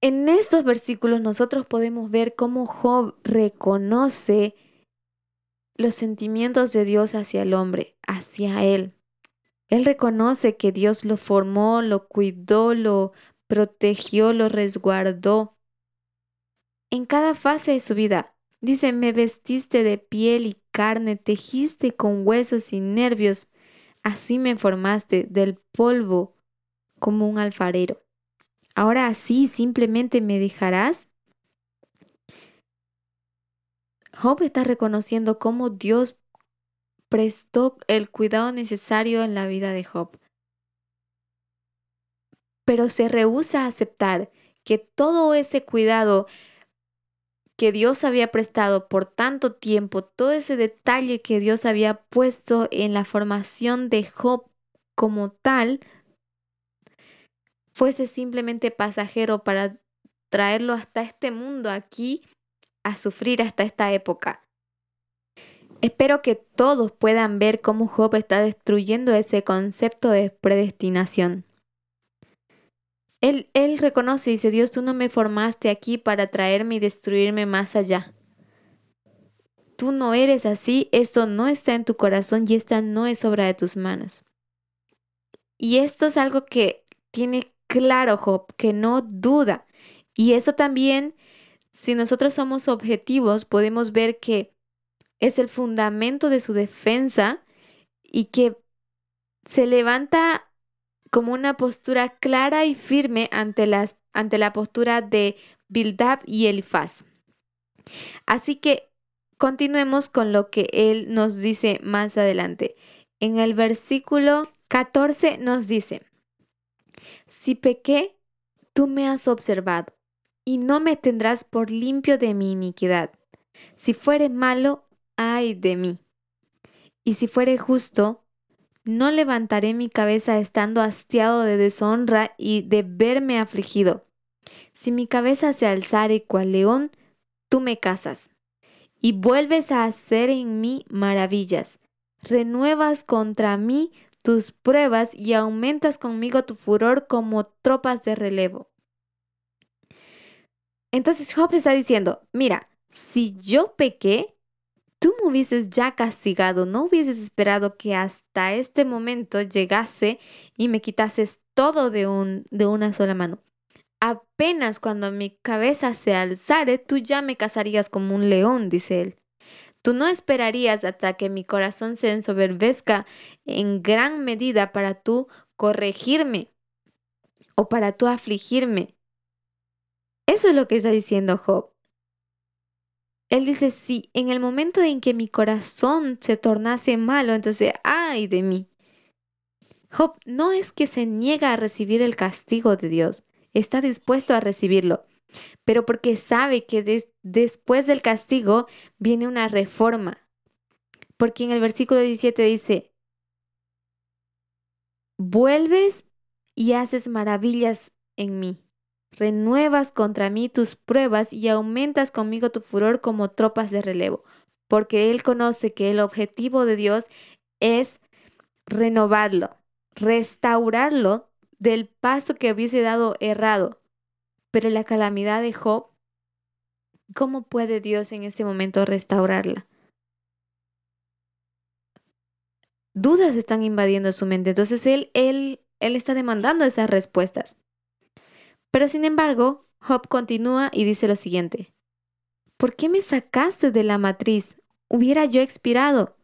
En estos versículos nosotros podemos ver cómo Job reconoce los sentimientos de Dios hacia el hombre, hacia él. Él reconoce que Dios lo formó, lo cuidó, lo protegió, lo resguardó. En cada fase de su vida, dice, me vestiste de piel y carne, tejiste con huesos y nervios, así me formaste del polvo como un alfarero. Ahora así simplemente me dejarás. Job está reconociendo cómo Dios prestó el cuidado necesario en la vida de Job. Pero se rehúsa a aceptar que todo ese cuidado que Dios había prestado por tanto tiempo, todo ese detalle que Dios había puesto en la formación de Job como tal, fuese simplemente pasajero para traerlo hasta este mundo aquí a sufrir hasta esta época. Espero que todos puedan ver cómo Job está destruyendo ese concepto de predestinación. Él, reconoce y dice, Dios, tú no me formaste aquí para traerme y destruirme más allá. Tú no eres así, esto no está en tu corazón y esta no es obra de tus manos. Y esto es algo que tiene claro Job, que no duda. Y eso también, si nosotros somos objetivos, podemos ver que es el fundamento de su defensa y que se levanta como una postura clara y firme ante, las, ante la postura de Bildab y Elifaz. Así que continuemos con lo que él nos dice más adelante. En el versículo 14 nos dice, si pequé, tú me has observado, y no me tendrás por limpio de mi iniquidad. Si fuere malo, ay de mí. Y si fuere justo, no levantaré mi cabeza estando hastiado de deshonra y de verme afligido. Si mi cabeza se alzare cual león, tú me casas, y vuelves a hacer en mí maravillas. Renuevas contra mí tus pruebas y aumentas conmigo tu furor como tropas de relevo. Entonces Job está diciendo, mira, si yo pequé, tú me hubieses ya castigado, no hubieses esperado que hasta este momento llegase y me quitases todo de, un, de una sola mano. Apenas cuando mi cabeza se alzare, tú ya me cazarías como un león, dice él. Tú no esperarías hasta que mi corazón se ensoberbezca en gran medida para tú corregirme o para tú afligirme. Eso es lo que está diciendo Job. Él dice, si en el momento en que mi corazón se tornase malo, entonces, ay de mí. Job no es que se niega a recibir el castigo de Dios, está dispuesto a recibirlo, pero porque sabe que después del castigo viene una reforma. Porque en el versículo 17 dice, vuelves y haces maravillas en mí. Renuevas contra mí tus pruebas y aumentas conmigo tu furor como tropas de relevo, porque Él conoce que el objetivo de Dios es renovarlo, restaurarlo del paso que hubiese dado errado. Pero la calamidad de Job, ¿cómo puede Dios en este momento restaurarla? Dudas están invadiendo su mente, entonces él, él, él está demandando esas respuestas. Pero sin embargo, Job continúa y dice lo siguiente. ¿Por qué me sacaste de la matriz? Hubiera yo expirado.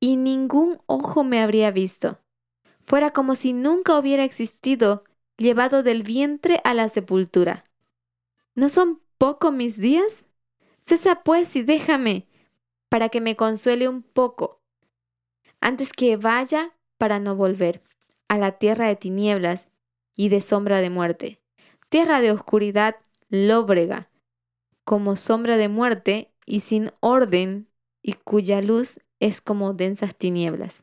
Y ningún ojo me habría visto. Fuera como si nunca hubiera existido, llevado del vientre a la sepultura. ¿No son poco mis días? Cesa pues y déjame, para que me consuele un poco, antes que vaya para no volver a la tierra de tinieblas y de sombra de muerte, tierra de oscuridad lóbrega, como sombra de muerte y sin orden, y cuya luz es como densas tinieblas.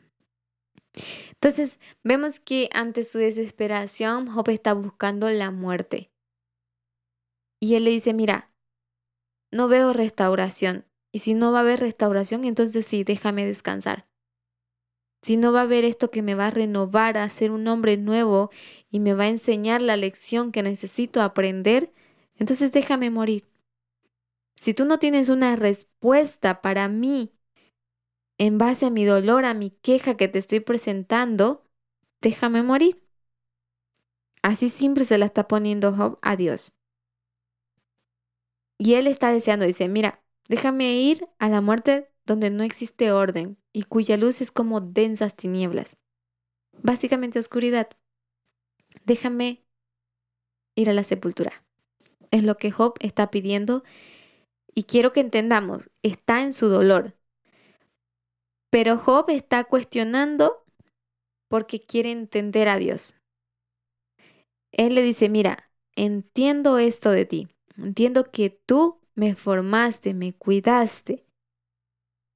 Entonces vemos que ante su desesperación, Job está buscando la muerte. Y él le dice, mira, no veo restauración. Y si no va a haber restauración, entonces sí, déjame descansar si no va a haber esto que me va a renovar a ser un hombre nuevo y me va a enseñar la lección que necesito aprender, entonces déjame morir. Si tú no tienes una respuesta para mí en base a mi dolor, a mi queja que te estoy presentando, déjame morir. Así siempre se la está poniendo Job a Dios. Y él está deseando, dice, mira, déjame ir a la muerte donde no existe orden y cuya luz es como densas tinieblas. Básicamente oscuridad. Déjame ir a la sepultura. Es lo que Job está pidiendo y quiero que entendamos, está en su dolor. Pero Job está cuestionando porque quiere entender a Dios. Él le dice, mira, entiendo esto de ti, entiendo que tú me formaste, me cuidaste,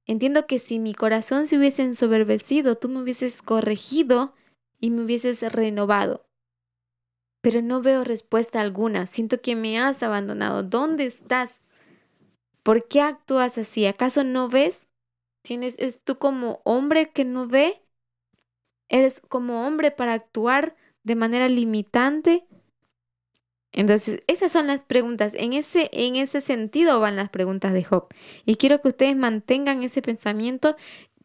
Entiendo que si mi corazón se hubiese ensoberbecido, tú me hubieses corregido y me hubieses renovado. Pero no veo respuesta alguna. Siento que me has abandonado. ¿Dónde estás? ¿Por qué actúas así? ¿Acaso no ves? ¿Tienes, ¿Es tú como hombre que no ve? ¿Eres como hombre para actuar de manera limitante? Entonces, esas son las preguntas. En ese, en ese sentido van las preguntas de Job. Y quiero que ustedes mantengan ese pensamiento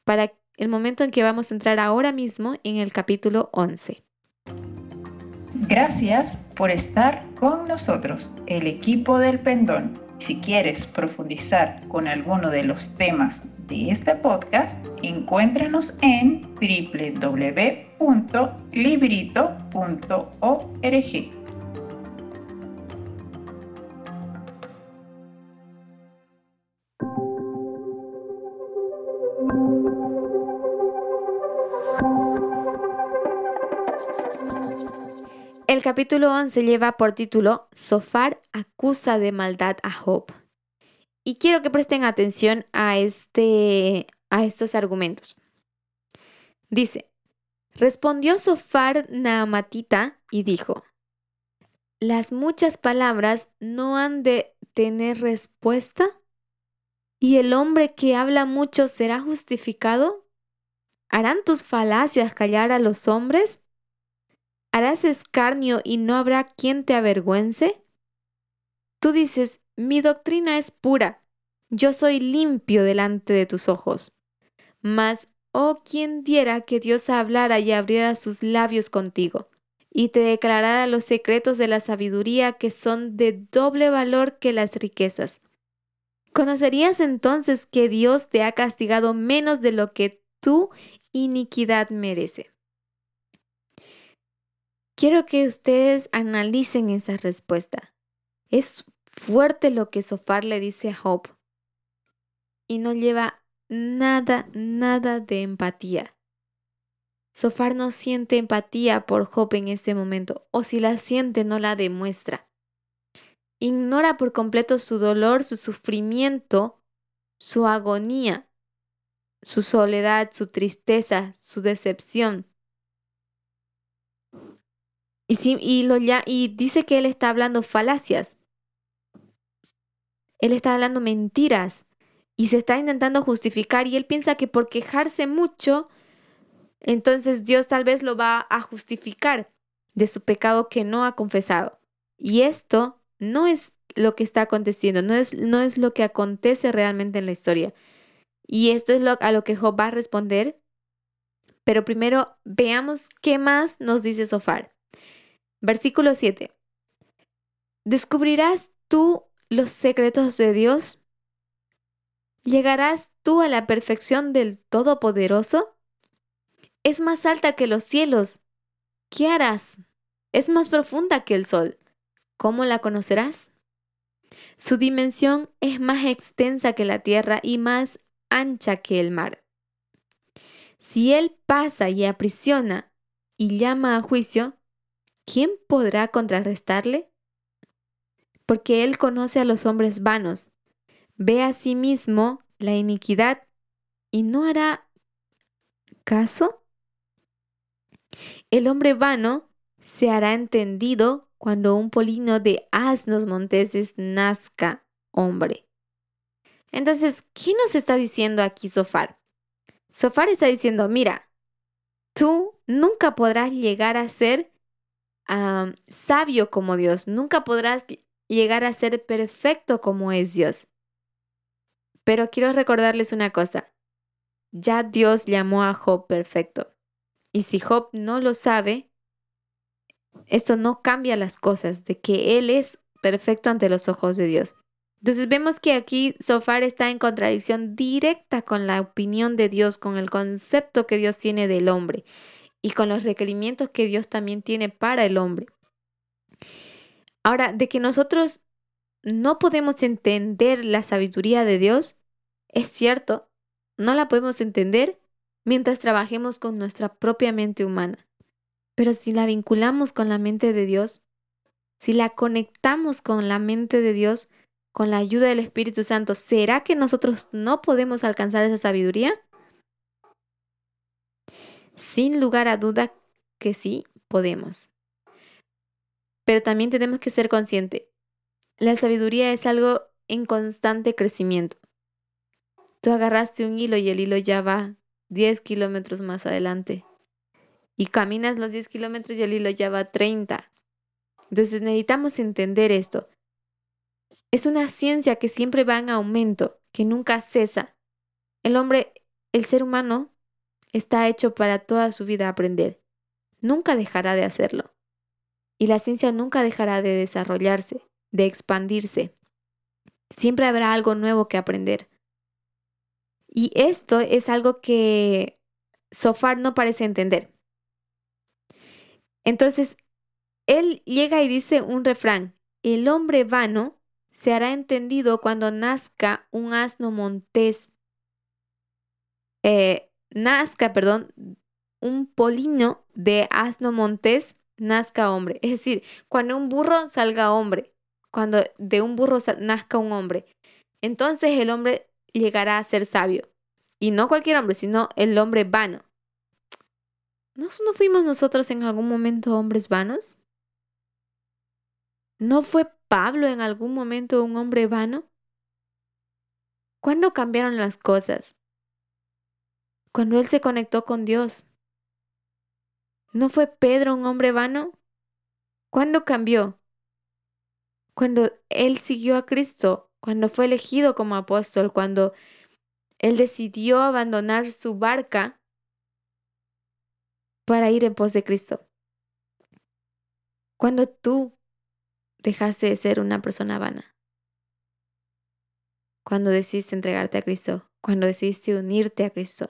para el momento en que vamos a entrar ahora mismo en el capítulo 11. Gracias por estar con nosotros, el equipo del pendón. Si quieres profundizar con alguno de los temas de este podcast, encuéntranos en www.librito.org. capítulo 11 lleva por título Sofar acusa de maldad a Job. Y quiero que presten atención a, este, a estos argumentos. Dice, respondió Sofar Naamatita y dijo, las muchas palabras no han de tener respuesta. ¿Y el hombre que habla mucho será justificado? ¿Harán tus falacias callar a los hombres? ¿Harás escarnio y no habrá quien te avergüence? Tú dices, mi doctrina es pura, yo soy limpio delante de tus ojos. Mas, oh quien diera que Dios hablara y abriera sus labios contigo, y te declarara los secretos de la sabiduría que son de doble valor que las riquezas. ¿Conocerías entonces que Dios te ha castigado menos de lo que tu iniquidad merece? Quiero que ustedes analicen esa respuesta. Es fuerte lo que Sofar le dice a Job y no lleva nada, nada de empatía. Sofar no siente empatía por Job en ese momento, o si la siente no la demuestra. Ignora por completo su dolor, su sufrimiento, su agonía, su soledad, su tristeza, su decepción. Y, y, lo, y dice que él está hablando falacias. Él está hablando mentiras y se está intentando justificar y él piensa que por quejarse mucho, entonces Dios tal vez lo va a justificar de su pecado que no ha confesado. Y esto no es lo que está aconteciendo, no es, no es lo que acontece realmente en la historia. Y esto es lo, a lo que Job va a responder. Pero primero veamos qué más nos dice Sofar. Versículo 7. ¿Descubrirás tú los secretos de Dios? ¿Llegarás tú a la perfección del Todopoderoso? Es más alta que los cielos. ¿Qué harás? Es más profunda que el sol. ¿Cómo la conocerás? Su dimensión es más extensa que la tierra y más ancha que el mar. Si él pasa y aprisiona y llama a juicio, ¿quién podrá contrarrestarle? Porque él conoce a los hombres vanos ve a sí mismo la iniquidad y no hará caso? El hombre vano se hará entendido cuando un polino de asnos monteses nazca hombre. Entonces, ¿qué nos está diciendo aquí Sofar? Sofar está diciendo, mira, tú nunca podrás llegar a ser sabio como Dios, nunca podrás llegar a ser perfecto como es Dios. Pero quiero recordarles una cosa. Ya Dios llamó a Job perfecto. Y si Job no lo sabe, esto no cambia las cosas de que él es perfecto ante los ojos de Dios. Entonces vemos que aquí Sofar está en contradicción directa con la opinión de Dios, con el concepto que Dios tiene del hombre y con los requerimientos que Dios también tiene para el hombre. Ahora, de que nosotros no podemos entender la sabiduría de Dios, es cierto, no la podemos entender mientras trabajemos con nuestra propia mente humana. Pero si la vinculamos con la mente de Dios, si la conectamos con la mente de Dios, con la ayuda del Espíritu Santo, ¿será que nosotros no podemos alcanzar esa sabiduría? Sin lugar a duda que sí podemos. Pero también tenemos que ser conscientes. La sabiduría es algo en constante crecimiento. Tú agarraste un hilo y el hilo ya va 10 kilómetros más adelante. Y caminas los 10 kilómetros y el hilo ya va 30. Entonces necesitamos entender esto. Es una ciencia que siempre va en aumento, que nunca cesa. El hombre, el ser humano, está hecho para toda su vida aprender. Nunca dejará de hacerlo. Y la ciencia nunca dejará de desarrollarse, de expandirse. Siempre habrá algo nuevo que aprender. Y esto es algo que Sofar no parece entender. Entonces, él llega y dice un refrán, el hombre vano se hará entendido cuando nazca un asno montés, eh, nazca, perdón, un polino de asno montés nazca hombre. Es decir, cuando un burro salga hombre, cuando de un burro nazca un hombre, entonces el hombre llegará a ser sabio. Y no cualquier hombre, sino el hombre vano. ¿No, ¿No fuimos nosotros en algún momento hombres vanos? ¿No fue Pablo en algún momento un hombre vano? ¿Cuándo cambiaron las cosas? Cuando él se conectó con Dios. ¿No fue Pedro un hombre vano? ¿Cuándo cambió? Cuando él siguió a Cristo, cuando fue elegido como apóstol, cuando él decidió abandonar su barca para ir en pos de Cristo. Cuando tú dejaste de ser una persona vana. Cuando decidiste entregarte a Cristo. Cuando decidiste unirte a Cristo.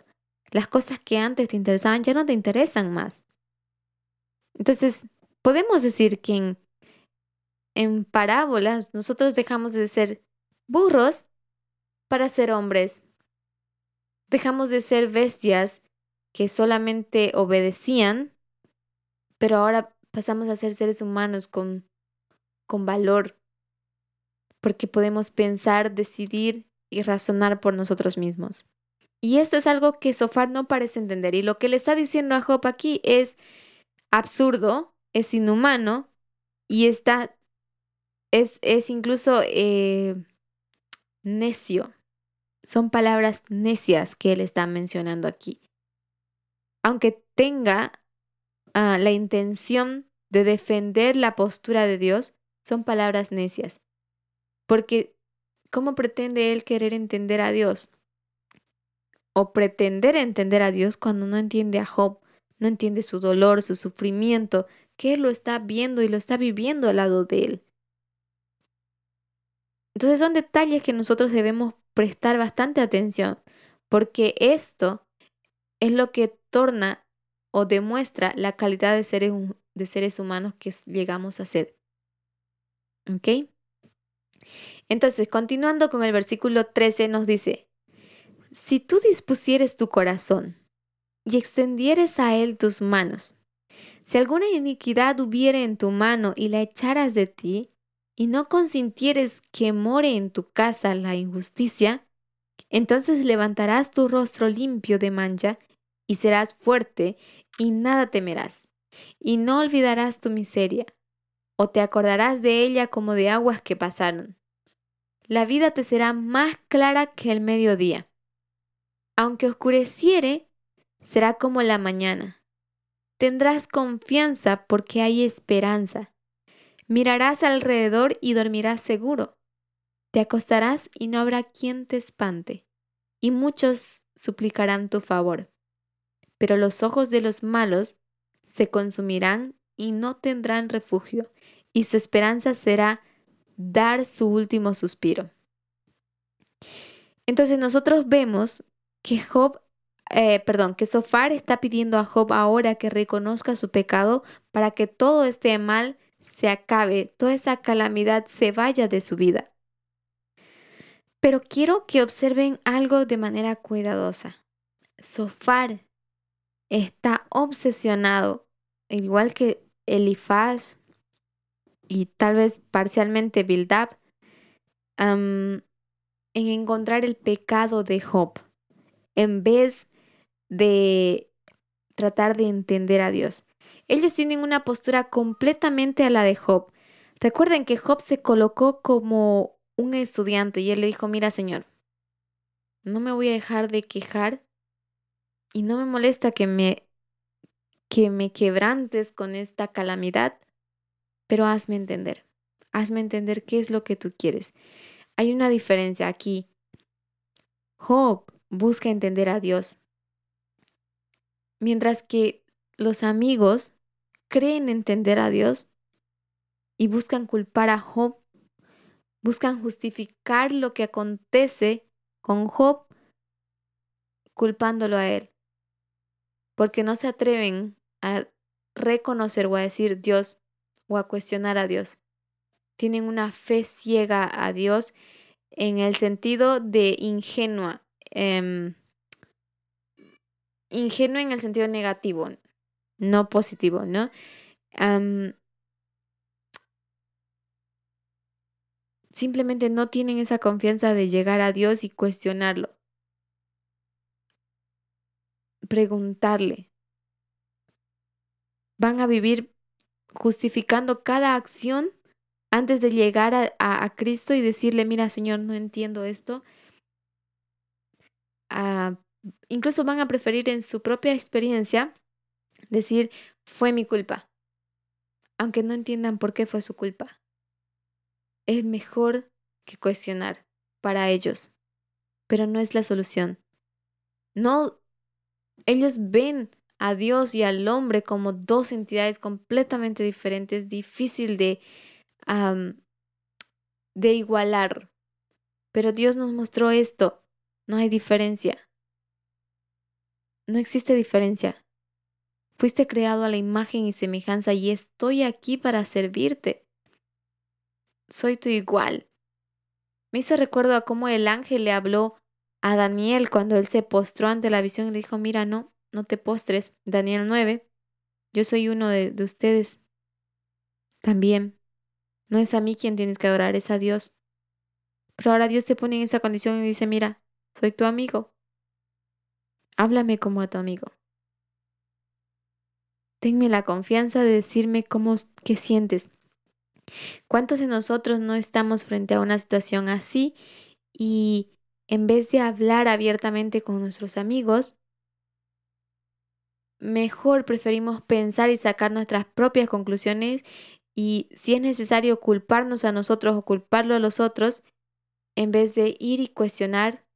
Las cosas que antes te interesaban ya no te interesan más. Entonces, podemos decir que en parábolas nosotros dejamos de ser burros para ser hombres. Dejamos de ser bestias que solamente obedecían, pero ahora pasamos a ser seres humanos con, con valor, porque podemos pensar, decidir y razonar por nosotros mismos. Y esto es algo que Sofar no parece entender. Y lo que le está diciendo a Job aquí es absurdo, es inhumano y está, es, es incluso eh, necio. Son palabras necias que él está mencionando aquí. Aunque tenga ah, la intención de defender la postura de Dios, son palabras necias. Porque, ¿cómo pretende él querer entender a Dios? O pretender entender a Dios cuando no entiende a Job, no entiende su dolor, su sufrimiento, que él lo está viendo y lo está viviendo al lado de él. Entonces son detalles que nosotros debemos prestar bastante atención, porque esto es lo que torna o demuestra la calidad de seres, de seres humanos que llegamos a ser. ¿Ok? Entonces, continuando con el versículo 13, nos dice, si tú dispusieres tu corazón y extendieres a él tus manos, si alguna iniquidad hubiere en tu mano y la echaras de ti, y no consintieres que more en tu casa la injusticia, entonces levantarás tu rostro limpio de mancha y serás fuerte y nada temerás, y no olvidarás tu miseria, o te acordarás de ella como de aguas que pasaron. La vida te será más clara que el mediodía. Aunque oscureciere, será como la mañana. Tendrás confianza porque hay esperanza. Mirarás alrededor y dormirás seguro. Te acostarás y no habrá quien te espante, y muchos suplicarán tu favor. Pero los ojos de los malos se consumirán y no tendrán refugio, y su esperanza será dar su último suspiro. Entonces nosotros vemos que Job, eh, perdón, que Sofar está pidiendo a Job ahora que reconozca su pecado para que todo este mal se acabe, toda esa calamidad se vaya de su vida. Pero quiero que observen algo de manera cuidadosa. Sofar está obsesionado, igual que Elifaz y tal vez parcialmente Bildab, en encontrar el pecado de Job, en vez de tratar de entender a Dios. Ellos tienen una postura completamente a la de Job. Recuerden que Job se colocó como un estudiante y él le dijo, mira Señor, no me voy a dejar de quejar y no me molesta que me que me quebrantes con esta calamidad, pero hazme entender. Hazme entender qué es lo que tú quieres. Hay una diferencia aquí. Job busca entender a Dios, mientras que los amigos creen entender a Dios y buscan culpar a Job, buscan justificar lo que acontece con Job culpándolo a él, porque no se atreven a reconocer o a decir Dios o a cuestionar a Dios. Tienen una fe ciega a Dios en el sentido de ingenua. Eh, ingenua en el sentido negativo, no positivo, ¿no? simplemente no tienen esa confianza de llegar a Dios y cuestionarlo. Preguntarle. Van a vivir justificando cada acción antes de llegar a, a, Cristo y decirle, mira Señor, no entiendo esto. Incluso van a preferir en su propia experiencia decir, fue mi culpa, aunque no entiendan por qué fue su culpa. Es mejor que cuestionar para ellos, pero no es la solución. No, ellos ven a Dios y al hombre como dos entidades completamente diferentes, difícil de, de igualar. Pero Dios nos mostró esto, no hay diferencia. No existe diferencia. Fuiste creado a la imagen y semejanza y estoy aquí para servirte. soy tu igual. Me hizo recuerdo a cómo el ángel le habló a Daniel cuando él se postró ante la visión y le dijo, mira, no, no te postres. Daniel 9, yo soy uno de, de ustedes. También, no es a mí quien tienes que adorar, es a Dios. Pero ahora Dios se pone en esa condición y dice, mira, soy tu amigo. Háblame como a tu amigo. Tenme la confianza de decirme cómo, qué sientes. ¿Cuántos de nosotros no estamos frente a una situación así y en vez de hablar abiertamente con nuestros amigos, mejor preferimos pensar y sacar nuestras propias conclusiones y si es necesario culparnos a nosotros o culparlo a los otros, en vez de ir y cuestionar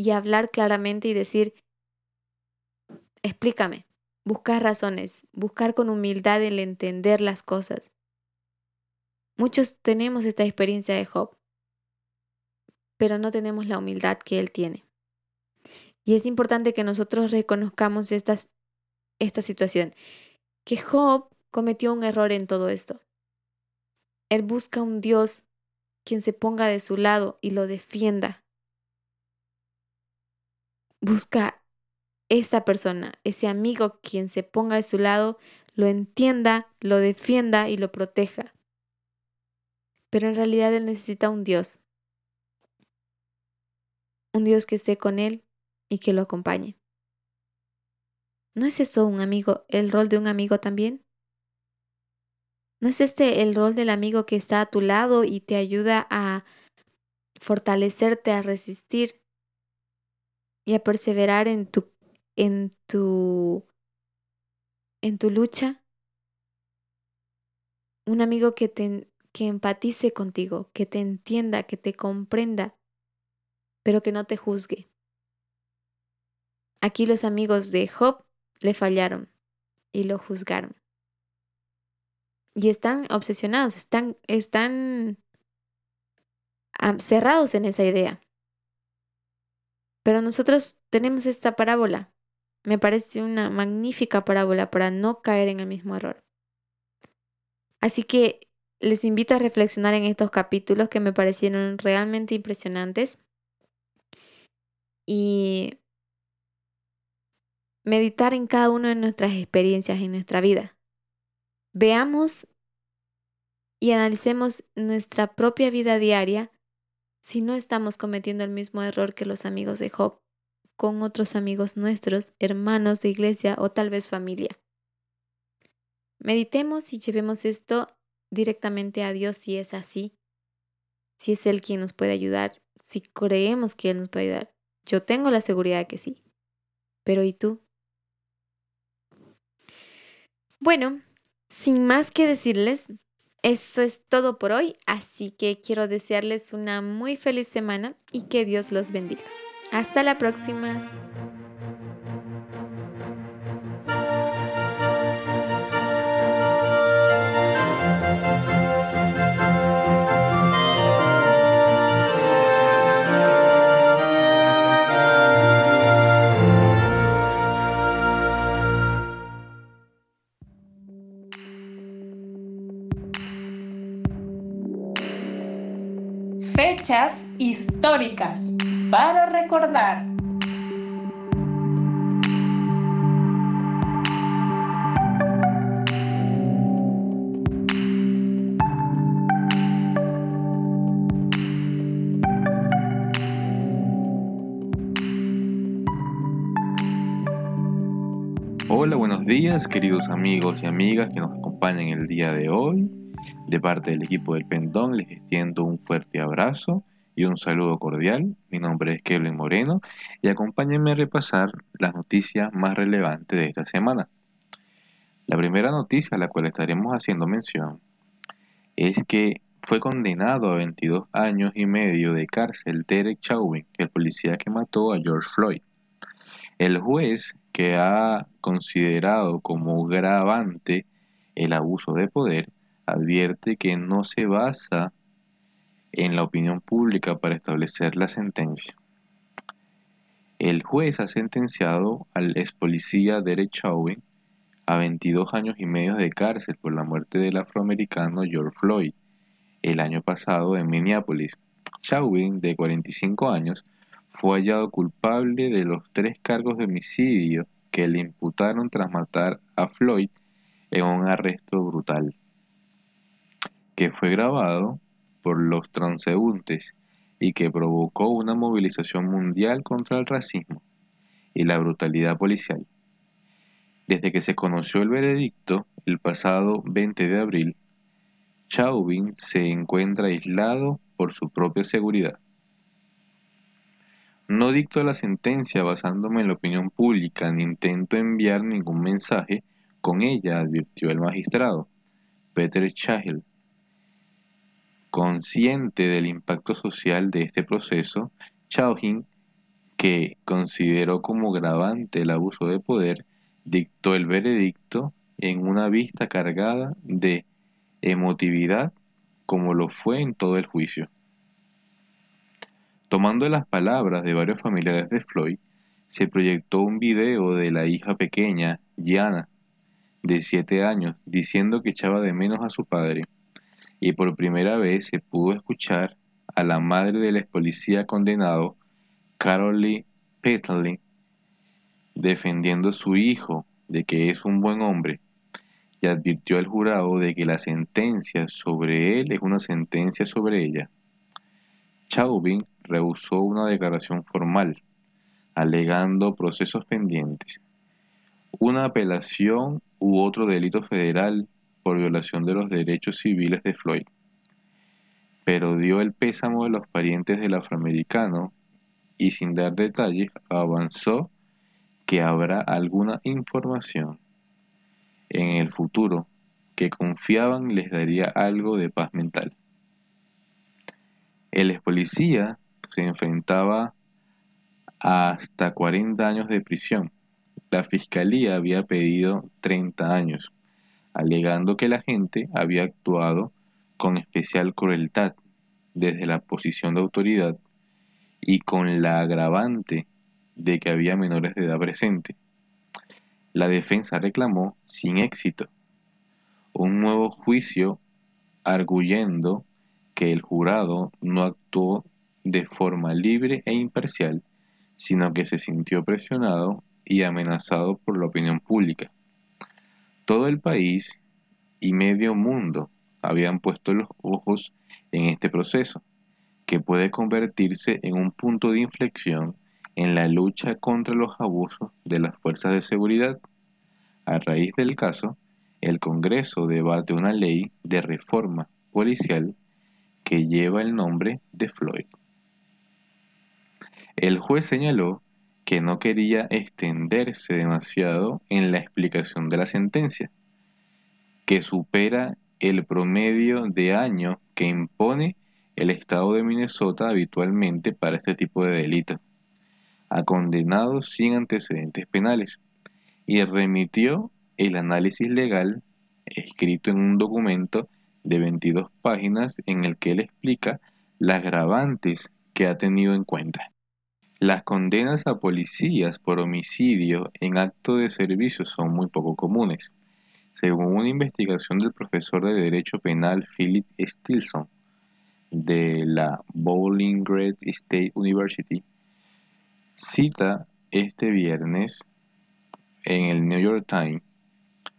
y hablar claramente y decir, explícame, buscar razones, buscar con humildad el entender las cosas. Muchos tenemos esta experiencia de Job, pero no tenemos la humildad que él tiene. Y es importante que nosotros reconozcamos esta, esta situación, que Job cometió un error en todo esto. Él busca un Dios quien se ponga de su lado y lo defienda. Busca esta persona, ese amigo quien se ponga de su lado, lo entienda, lo defienda y lo proteja pero en realidad él necesita un Dios. Un Dios que esté con él y que lo acompañe. ¿No es esto un amigo, el rol de un amigo también? ¿No es este el rol del amigo que está a tu lado y te ayuda a fortalecerte, a resistir y a perseverar en tu en tu en tu lucha? Un amigo que te que empatice contigo, que te entienda, que te comprenda, pero que no te juzgue. Aquí los amigos de Job le fallaron y lo juzgaron. Y están obsesionados, están, están cerrados en esa idea. Pero nosotros tenemos esta parábola. Me parece una magnífica parábola para no caer en el mismo error. Así que les invito a reflexionar en estos capítulos que me parecieron realmente impresionantes y meditar en cada una de nuestras experiencias en nuestra vida. Veamos y analicemos nuestra propia vida diaria si no estamos cometiendo el mismo error que los amigos de Job con otros amigos nuestros, hermanos de iglesia o tal vez familia. Meditemos y llevemos esto directamente a Dios si es así, si es Él quien nos puede ayudar, si creemos que Él nos puede ayudar. Yo tengo la seguridad de que sí. Pero ¿y tú? Bueno, sin más que decirles, eso es todo por hoy, así que quiero desearles una muy feliz semana y que Dios los bendiga. Hasta la próxima. Fechas históricas para recordar. Hola, buenos días queridos amigos y amigas que nos acompañan el día de hoy. De parte del equipo del Pendón les extiendo un fuerte abrazo y un saludo cordial. Mi nombre es Kevin Moreno y acompáñenme a repasar las noticias más relevantes de esta semana. La primera noticia a la cual estaremos haciendo mención es que fue condenado a 22 años y medio de cárcel Derek Chauvin, el policía que mató a George Floyd. El juez que ha considerado como gravante el abuso de poder advierte que no se basa en la opinión pública para establecer la sentencia. El juez ha sentenciado al ex policía Derek Chauvin a 22 años y medio de cárcel por la muerte del afroamericano George Floyd el año pasado en Minneapolis. Chauvin, de 45 años, fue hallado culpable de los tres cargos de homicidio que le imputaron tras matar a Floyd en un arresto brutal, que fue grabado por los transeúntes y que provocó una movilización mundial contra el racismo y la brutalidad policial. Desde que se conoció el veredicto el pasado 20 de abril, Chauvin se encuentra aislado por su propia seguridad. No dicto la sentencia basándome en la opinión pública ni intento enviar ningún mensaje con ella, advirtió el magistrado, Peter Chahil. Consciente del impacto social de este proceso, Chauvin, que consideró como grabante el abuso de poder, dictó el veredicto en una vista cargada de emotividad como lo fue en todo el juicio. Tomando las palabras de varios familiares de Floyd, se proyectó un video de la hija pequeña, Gianna, de 7 años, diciendo que echaba de menos a su padre y por primera vez se pudo escuchar a la madre del ex policía condenado, Carolee Petley, defendiendo a su hijo de que es un buen hombre y advirtió al jurado de que la sentencia sobre él es una sentencia sobre ella. Chauvin rehusó una declaración formal, alegando procesos pendientes, una apelación u otro delito federal por violación de los derechos civiles de Floyd, pero dio el pésamo de los parientes del afroamericano y sin dar detalles avanzó que habrá alguna información en el futuro que confiaban les daría algo de paz mental. El ex policía se enfrentaba a hasta 40 años de prisión. La fiscalía había pedido 30 años alegando que la gente había actuado con especial crueldad desde la posición de autoridad y con la agravante de que había menores de edad presente. La defensa reclamó, sin éxito, un nuevo juicio arguyendo que el jurado no actuó de forma libre e imparcial, sino que se sintió presionado y amenazado por la opinión pública. Todo el país y medio mundo habían puesto los ojos en este proceso, que puede convertirse en un punto de inflexión en la lucha contra los abusos de las fuerzas de seguridad. A raíz del caso, el Congreso debate una ley de reforma policial que lleva el nombre de Floyd. El juez señaló que no quería extenderse demasiado en la explicación de la sentencia, que supera el promedio de año que impone el estado de Minnesota habitualmente para este tipo de delito, a condenados sin antecedentes penales, y remitió el análisis legal escrito en un documento de 22 páginas en el que él explica las gravantes que ha tenido en cuenta. Las condenas a policías por homicidio en acto de servicio son muy poco comunes. Según una investigación del profesor de Derecho Penal Philip Stilson de la Bowling Green State University, cita este viernes en el New York Times,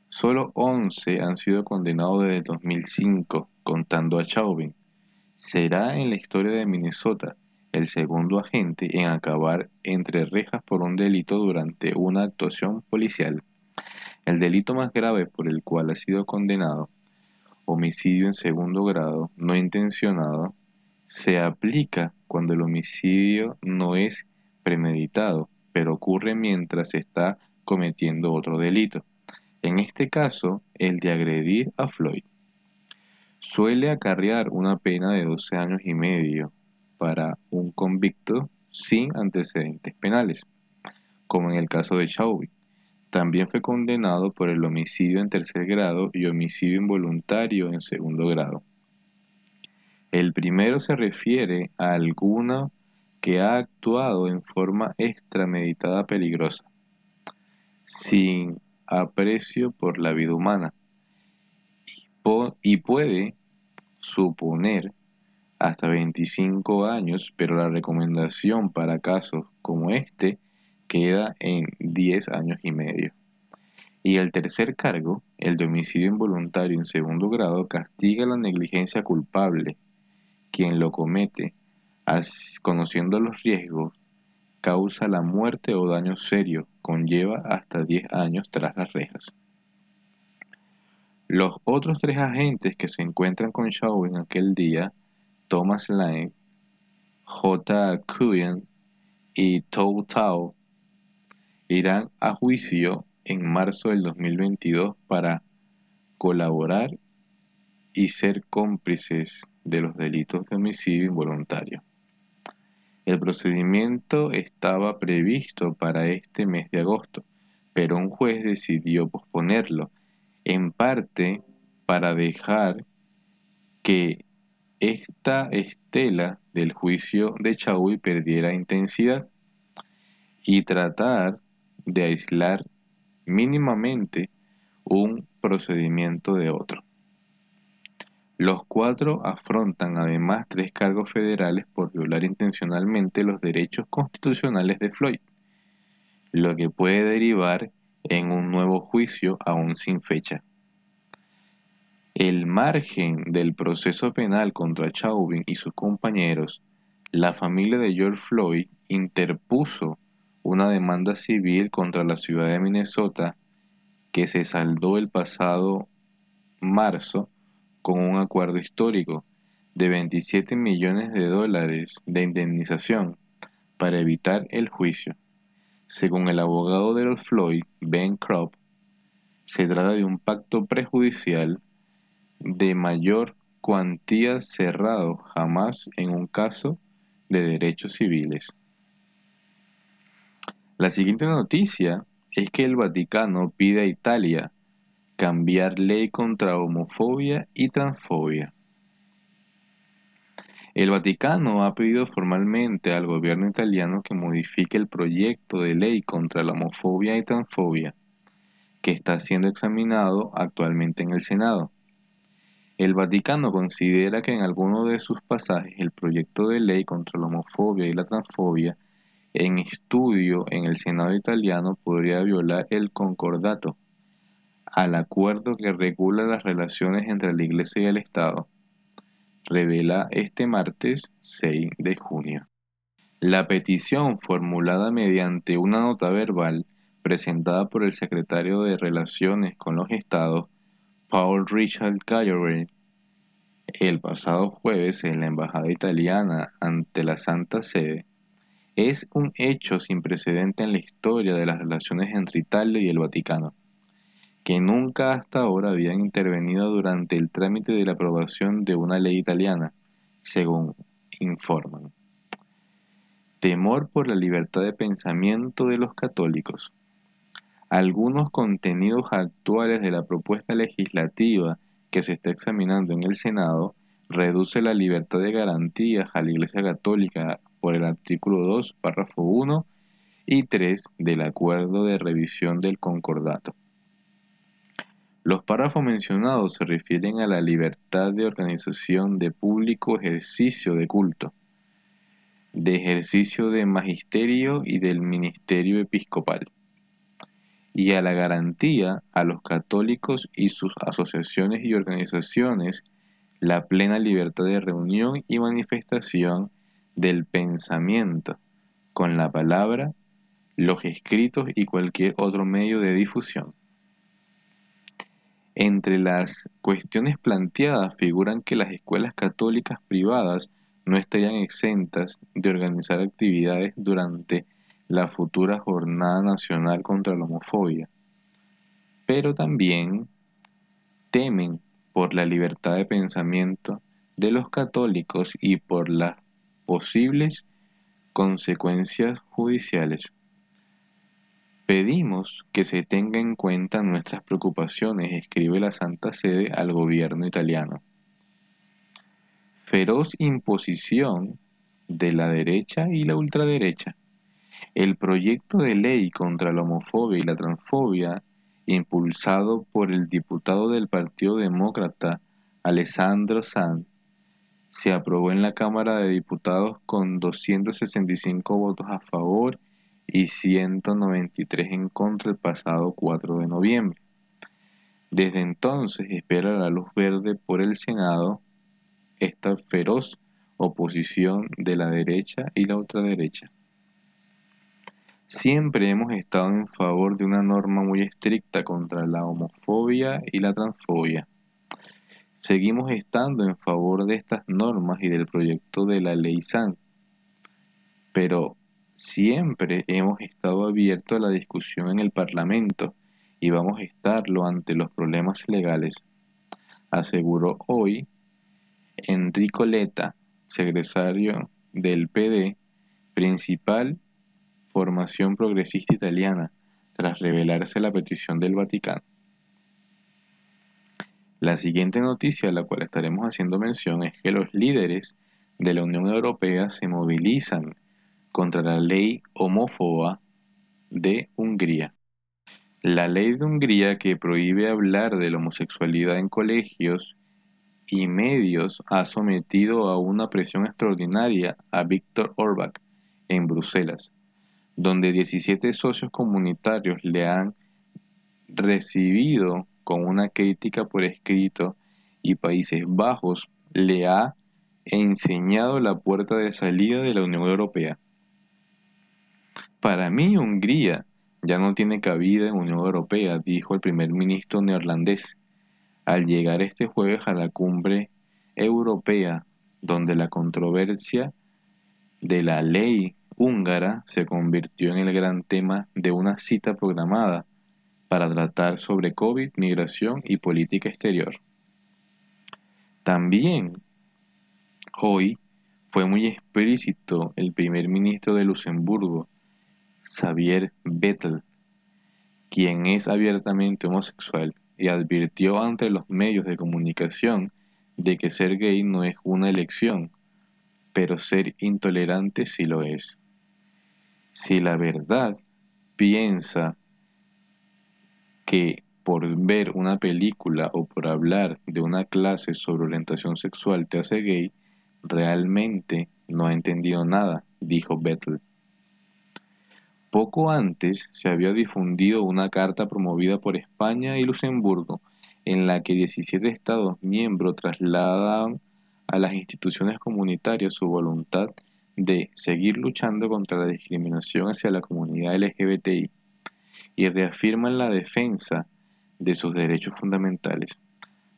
solo 11 han sido condenados desde 2005, contando a Chauvin. Será en la historia de Minnesota el segundo agente en acabar entre rejas por un delito durante una actuación policial. El delito más grave por el cual ha sido condenado, homicidio en segundo grado no intencionado, se aplica cuando el homicidio no es premeditado, pero ocurre mientras se está cometiendo otro delito. En este caso, el de agredir a Floyd. Suele acarrear una pena de 12 años y medio para un convicto sin antecedentes penales, como en el caso de Chauvin. También fue condenado por el homicidio en tercer grado y homicidio involuntario en segundo grado. El primero se refiere a alguno que ha actuado en forma extrameditada peligrosa, sin aprecio por la vida humana, y, puede suponer hasta 25 años, pero la recomendación para casos como este queda en 10 años y medio. Y el tercer cargo, el de homicidio involuntario en segundo grado, castiga la negligencia culpable. Quien lo comete, conociendo los riesgos, causa la muerte o daño serio, conlleva hasta 10 años tras las rejas. Los otros tres agentes que se encuentran con Shaw en aquel día, Thomas Lane, J. Kuyen y Tou Tao, irán a juicio en marzo del 2022 para colaborar y ser cómplices de los delitos de homicidio involuntario. El procedimiento estaba previsto para este mes de agosto, pero un juez decidió posponerlo, en parte para dejar que esta estela del juicio de Chaui perdiera intensidad y tratar de aislar mínimamente un procedimiento de otro. Los cuatro afrontan además tres cargos federales por violar intencionalmente los derechos constitucionales de Floyd, lo que puede derivar en un nuevo juicio aún sin fecha. El margen del proceso penal contra Chauvin y sus compañeros, la familia de George Floyd interpuso una demanda civil contra la ciudad de Minnesota que se saldó el pasado marzo con un acuerdo histórico de 27 millones de dólares de indemnización para evitar el juicio. Según el abogado de los Floyd, Ben Kropp, se trata de un pacto prejudicial de mayor cuantía cerrado jamás en un caso de derechos civiles. La siguiente noticia es que el Vaticano pide a Italia cambiar ley contra homofobia y transfobia. El Vaticano ha pedido formalmente al gobierno italiano que modifique el proyecto de ley contra la homofobia y transfobia, que está siendo examinado actualmente en el Senado. El Vaticano considera que en alguno de sus pasajes el proyecto de ley contra la homofobia y la transfobia en estudio en el Senado italiano podría violar el concordato, al acuerdo que regula las relaciones entre la Iglesia y el Estado, revela este martes 6 de junio. La petición formulada mediante una nota verbal presentada por el secretario de Relaciones con los Estados, Paul Richard Gallery, el pasado jueves en la Embajada italiana ante la Santa Sede, es un hecho sin precedente en la historia de las relaciones entre Italia y el Vaticano, que nunca hasta ahora habían intervenido durante el trámite de la aprobación de una ley italiana, según informan. Temor por la libertad de pensamiento de los católicos. Algunos contenidos actuales de la propuesta legislativa que se está examinando en el Senado reduce la libertad de garantías a la Iglesia Católica por el artículo 2, párrafo 1 y 3 del Acuerdo de Revisión del Concordato. Los párrafos mencionados se refieren a la libertad de organización de público ejercicio de culto, de ejercicio de magisterio y del ministerio episcopal, y a la garantía a los católicos y sus asociaciones y organizaciones la plena libertad de reunión y manifestación del pensamiento con la palabra, los escritos y cualquier otro medio de difusión. Entre las cuestiones planteadas figuran que las escuelas católicas privadas no estarían exentas de organizar actividades durante la futura Jornada Nacional contra la Homofobia, pero también temen por la libertad de pensamiento de los católicos y por la posibles consecuencias judiciales. Pedimos que se tenga en cuenta nuestras preocupaciones, escribe la Santa Sede al gobierno italiano. Feroz imposición de la derecha y la ultraderecha. El proyecto de ley contra la homofobia y la transfobia, impulsado por el diputado del Partido Demócrata Alessandro San, se aprobó en la Cámara de Diputados con 265 votos a favor y 193 en contra el pasado 4 de noviembre. Desde entonces espera la luz verde por el Senado esta feroz oposición de la derecha y la ultraderecha. Siempre hemos estado en favor de una norma muy estricta contra la homofobia y la transfobia. Seguimos estando en favor de estas normas y del proyecto de la ley SAN, pero siempre hemos estado abiertos a la discusión en el Parlamento y vamos a estarlo ante los problemas legales, aseguró hoy Enrico Leta, secretario del PD, principal formación progresista italiana, tras revelarse la petición del Vaticano. La siguiente noticia a la cual estaremos haciendo mención es que los líderes de la Unión Europea se movilizan contra la ley homófoba de Hungría. La ley de Hungría que prohíbe hablar de la homosexualidad en colegios y medios ha sometido a una presión extraordinaria a Víctor Orbán en Bruselas, donde 17 socios comunitarios le han recibido con una crítica por escrito y Países Bajos le ha enseñado la puerta de salida de la Unión Europea. Para mí, Hungría ya no tiene cabida en Unión Europea, dijo el primer ministro neerlandés, al llegar este jueves a la cumbre europea, donde la controversia de la ley húngara se convirtió en el gran tema de una cita programada para tratar sobre COVID, migración y política exterior. También hoy fue muy explícito el primer ministro de Luxemburgo, Xavier Bettel, quien es abiertamente homosexual y advirtió ante los medios de comunicación de que ser gay no es una elección, pero ser intolerante sí lo es. Si la verdad piensa que por ver una película o por hablar de una clase sobre orientación sexual te hace gay, realmente no ha entendido nada, dijo Bettel. Poco antes se había difundido una carta promovida por España y Luxemburgo, en la que 17 Estados miembros trasladan a las instituciones comunitarias su voluntad de seguir luchando contra la discriminación hacia la comunidad LGBTI y reafirman la defensa de sus derechos fundamentales.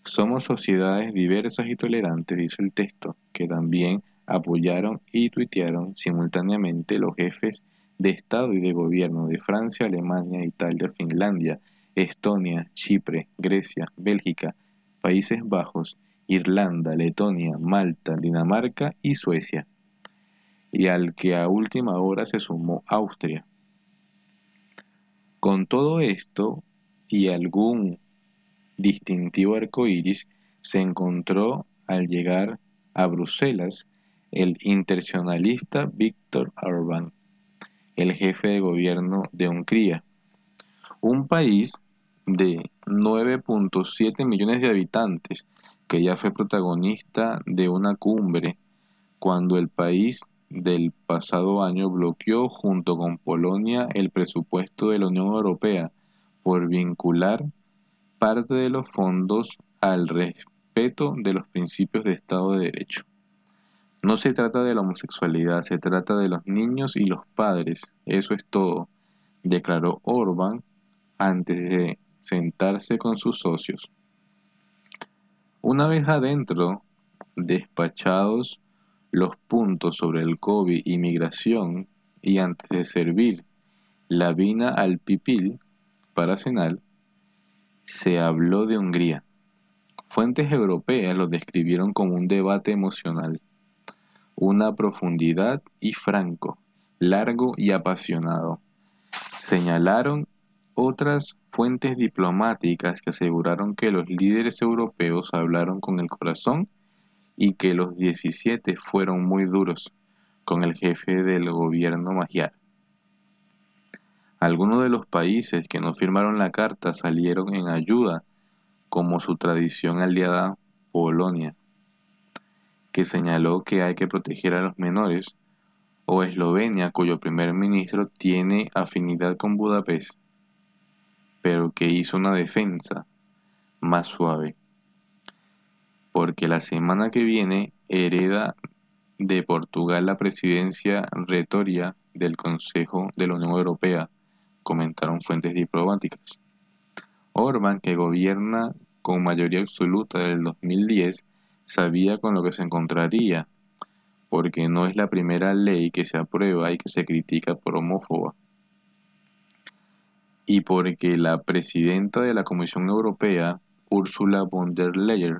Somos sociedades diversas y tolerantes, dice el texto, que también apoyaron y tuitearon simultáneamente los jefes de Estado y de Gobierno de Francia, Alemania, Italia, Finlandia, Estonia, Chipre, Grecia, Bélgica, Países Bajos, Irlanda, Letonia, Malta, Dinamarca y Suecia y al que a última hora se sumó Austria. Con todo esto y algún distintivo arcoíris se encontró al llegar a Bruselas el internacionalista Víctor Orbán, el jefe de gobierno de Hungría, un país de 9.7 millones de habitantes que ya fue protagonista de una cumbre cuando el país del pasado año bloqueó junto con Polonia el presupuesto de la Unión Europea por vincular parte de los fondos al respeto de los principios de Estado de Derecho. No se trata de la homosexualidad, se trata de los niños y los padres, eso es todo, declaró Orban antes de sentarse con sus socios. Una vez adentro, despachados los puntos sobre el COVID y migración y antes de servir la vina al pipil para cenar, se habló de Hungría. Fuentes europeas lo describieron como un debate emocional, una profundidad y franco, largo y apasionado. Señalaron otras fuentes diplomáticas que aseguraron que los líderes europeos hablaron con el corazón y que los 17 fueron muy duros con el jefe del gobierno magiar. Algunos de los países que no firmaron la carta salieron en ayuda, como su tradición aliada Polonia. que señaló que hay que proteger a los menores, o Eslovenia, cuyo primer ministro tiene afinidad con Budapest, pero que hizo una defensa más suave, porque la semana que viene hereda de Portugal la presidencia retoria del Consejo de la Unión Europea, comentaron fuentes diplomáticas. Orban, que gobierna con mayoría absoluta desde el 2010, sabía con lo que se encontraría, porque no es la primera ley que se aprueba y que se critica por homófoba. Y porque la presidenta de la Comisión Europea, Ursula von der Leyen,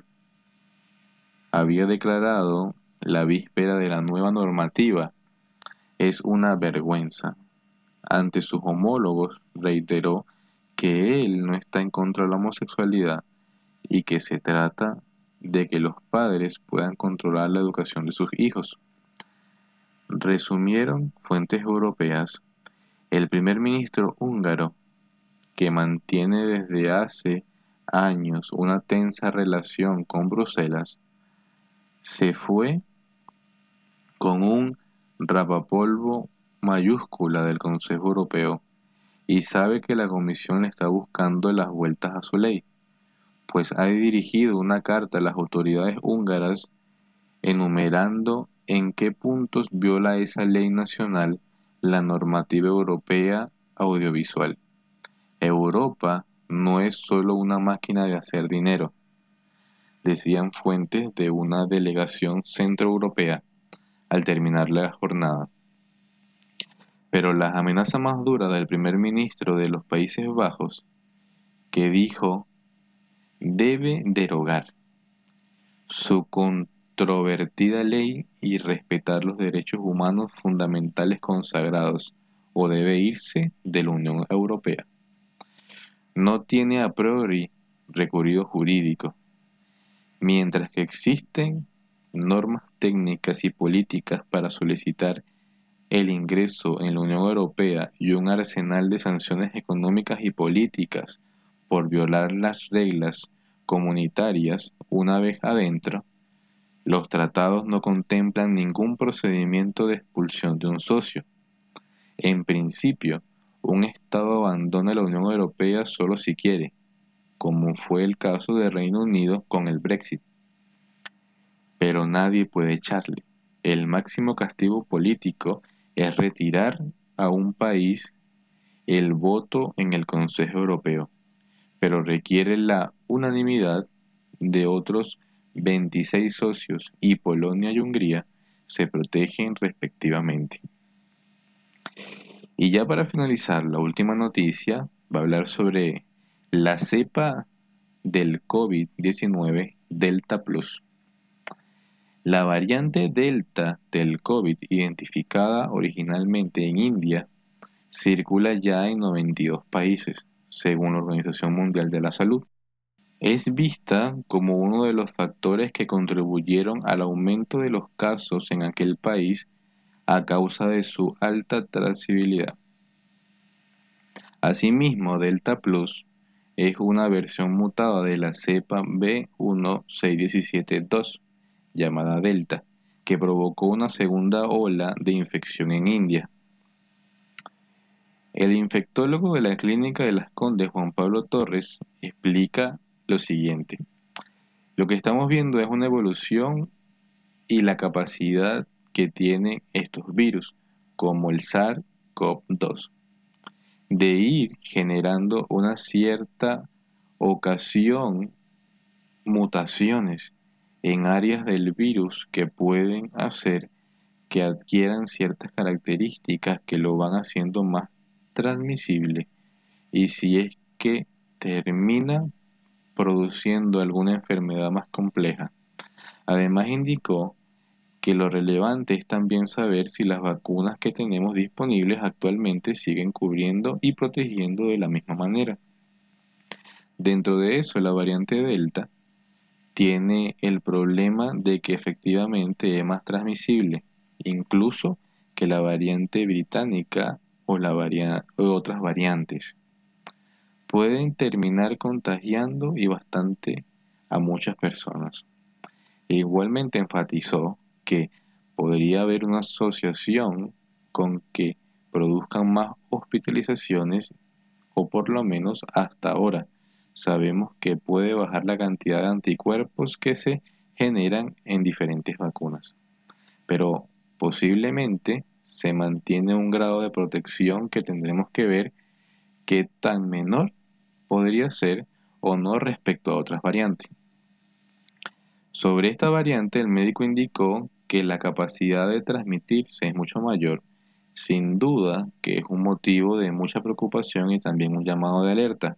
había declarado la víspera de la nueva normativa, es una vergüenza. Ante sus homólogos reiteró que él no está en contra de la homosexualidad y que se trata de que los padres puedan controlar la educación de sus hijos. Resumieron fuentes europeas, el primer ministro húngaro, que mantiene desde hace años una tensa relación con Bruselas, se fue con un rapapolvo mayúscula del Consejo Europeo y sabe que la Comisión está buscando las vueltas a su ley pues ha dirigido una carta a las autoridades húngaras enumerando en qué puntos viola esa ley nacional la normativa europea audiovisual. Europa no es solo una máquina de hacer dinero, decían fuentes de una delegación centroeuropea al terminar la jornada. Pero la amenaza más dura del primer ministro de los Países Bajos, que dijo debe derogar su controvertida ley y respetar los derechos humanos fundamentales consagrados o debe irse de la Unión Europea. No tiene a priori recurrido jurídico, mientras que existen normas técnicas y políticas para solicitar el ingreso en la Unión Europea y un arsenal de sanciones económicas y políticas por violar las reglas comunitarias una vez adentro, los tratados no contemplan ningún procedimiento de expulsión de un socio. En principio, un Estado abandona la Unión Europea solo si quiere, como fue el caso de Reino Unido con el Brexit. Pero nadie puede echarle. El máximo castigo político es retirar a un país el voto en el Consejo Europeo pero requiere la unanimidad de otros 26 socios y Polonia y Hungría se protegen respectivamente. Y ya para finalizar, la última noticia va a hablar sobre la cepa del COVID-19 Delta Plus. La variante Delta del COVID, identificada originalmente en India, circula ya en 92 países según la Organización Mundial de la Salud. Es vista como uno de los factores que contribuyeron al aumento de los casos en aquel país a causa de su alta trazabilidad. Asimismo, Delta Plus es una versión mutada de la cepa B16172, llamada Delta, que provocó una segunda ola de infección en India. El infectólogo de la Clínica de las Condes, Juan Pablo Torres, explica lo siguiente. Lo que estamos viendo es una evolución y la capacidad que tienen estos virus, como el SARS-CoV-2, de ir generando una cierta ocasión mutaciones en áreas del virus que pueden hacer que adquieran ciertas características que lo van haciendo más transmisible y si es que termina produciendo alguna enfermedad más compleja. Además indicó que lo relevante es también saber si las vacunas que tenemos disponibles actualmente siguen cubriendo y protegiendo de la misma manera. Dentro de eso, la variante Delta tiene el problema de que efectivamente es más transmisible, incluso que la variante británica o, otras variantes. Pueden terminar contagiando y bastante a muchas personas. E igualmente enfatizó que podría haber una asociación con que produzcan más hospitalizaciones o por lo menos hasta ahora sabemos que puede bajar la cantidad de anticuerpos que se generan en diferentes vacunas. Pero posiblemente se mantiene un grado de protección que tendremos que ver qué tan menor podría ser o no respecto a otras variantes. Sobre esta variante el médico indicó que la capacidad de transmitirse es mucho mayor, sin duda que es un motivo de mucha preocupación y también un llamado de alerta.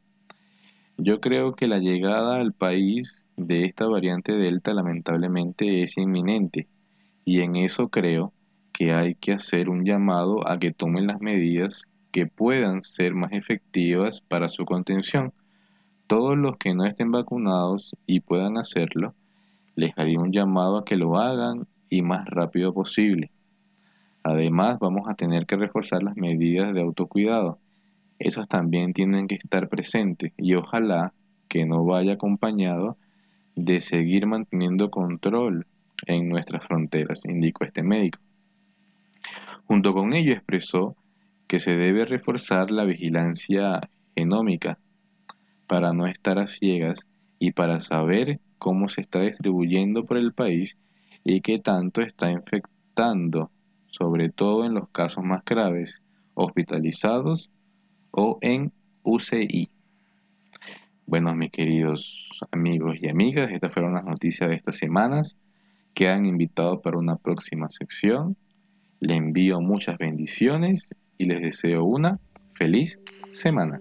Yo creo que la llegada al país de esta variante Delta lamentablemente es inminente y en eso creo que hay que hacer un llamado a que tomen las medidas que puedan ser más efectivas para su contención. Todos los que no estén vacunados y puedan hacerlo, les haría un llamado a que lo hagan y más rápido posible. Además, vamos a tener que reforzar las medidas de autocuidado esas también tienen que estar presentes y ojalá que no vaya acompañado de seguir manteniendo control en nuestras fronteras, indicó este médico. Junto con ello expresó que se debe reforzar la vigilancia genómica para no estar a ciegas y para saber cómo se está distribuyendo por el país y qué tanto está infectando, sobre todo en los casos más graves, hospitalizados o en UCI. Bueno, mis queridos amigos y amigas, estas fueron las noticias de estas semanas. Quedan invitados para una próxima sección. Les envío muchas bendiciones y les deseo una feliz semana.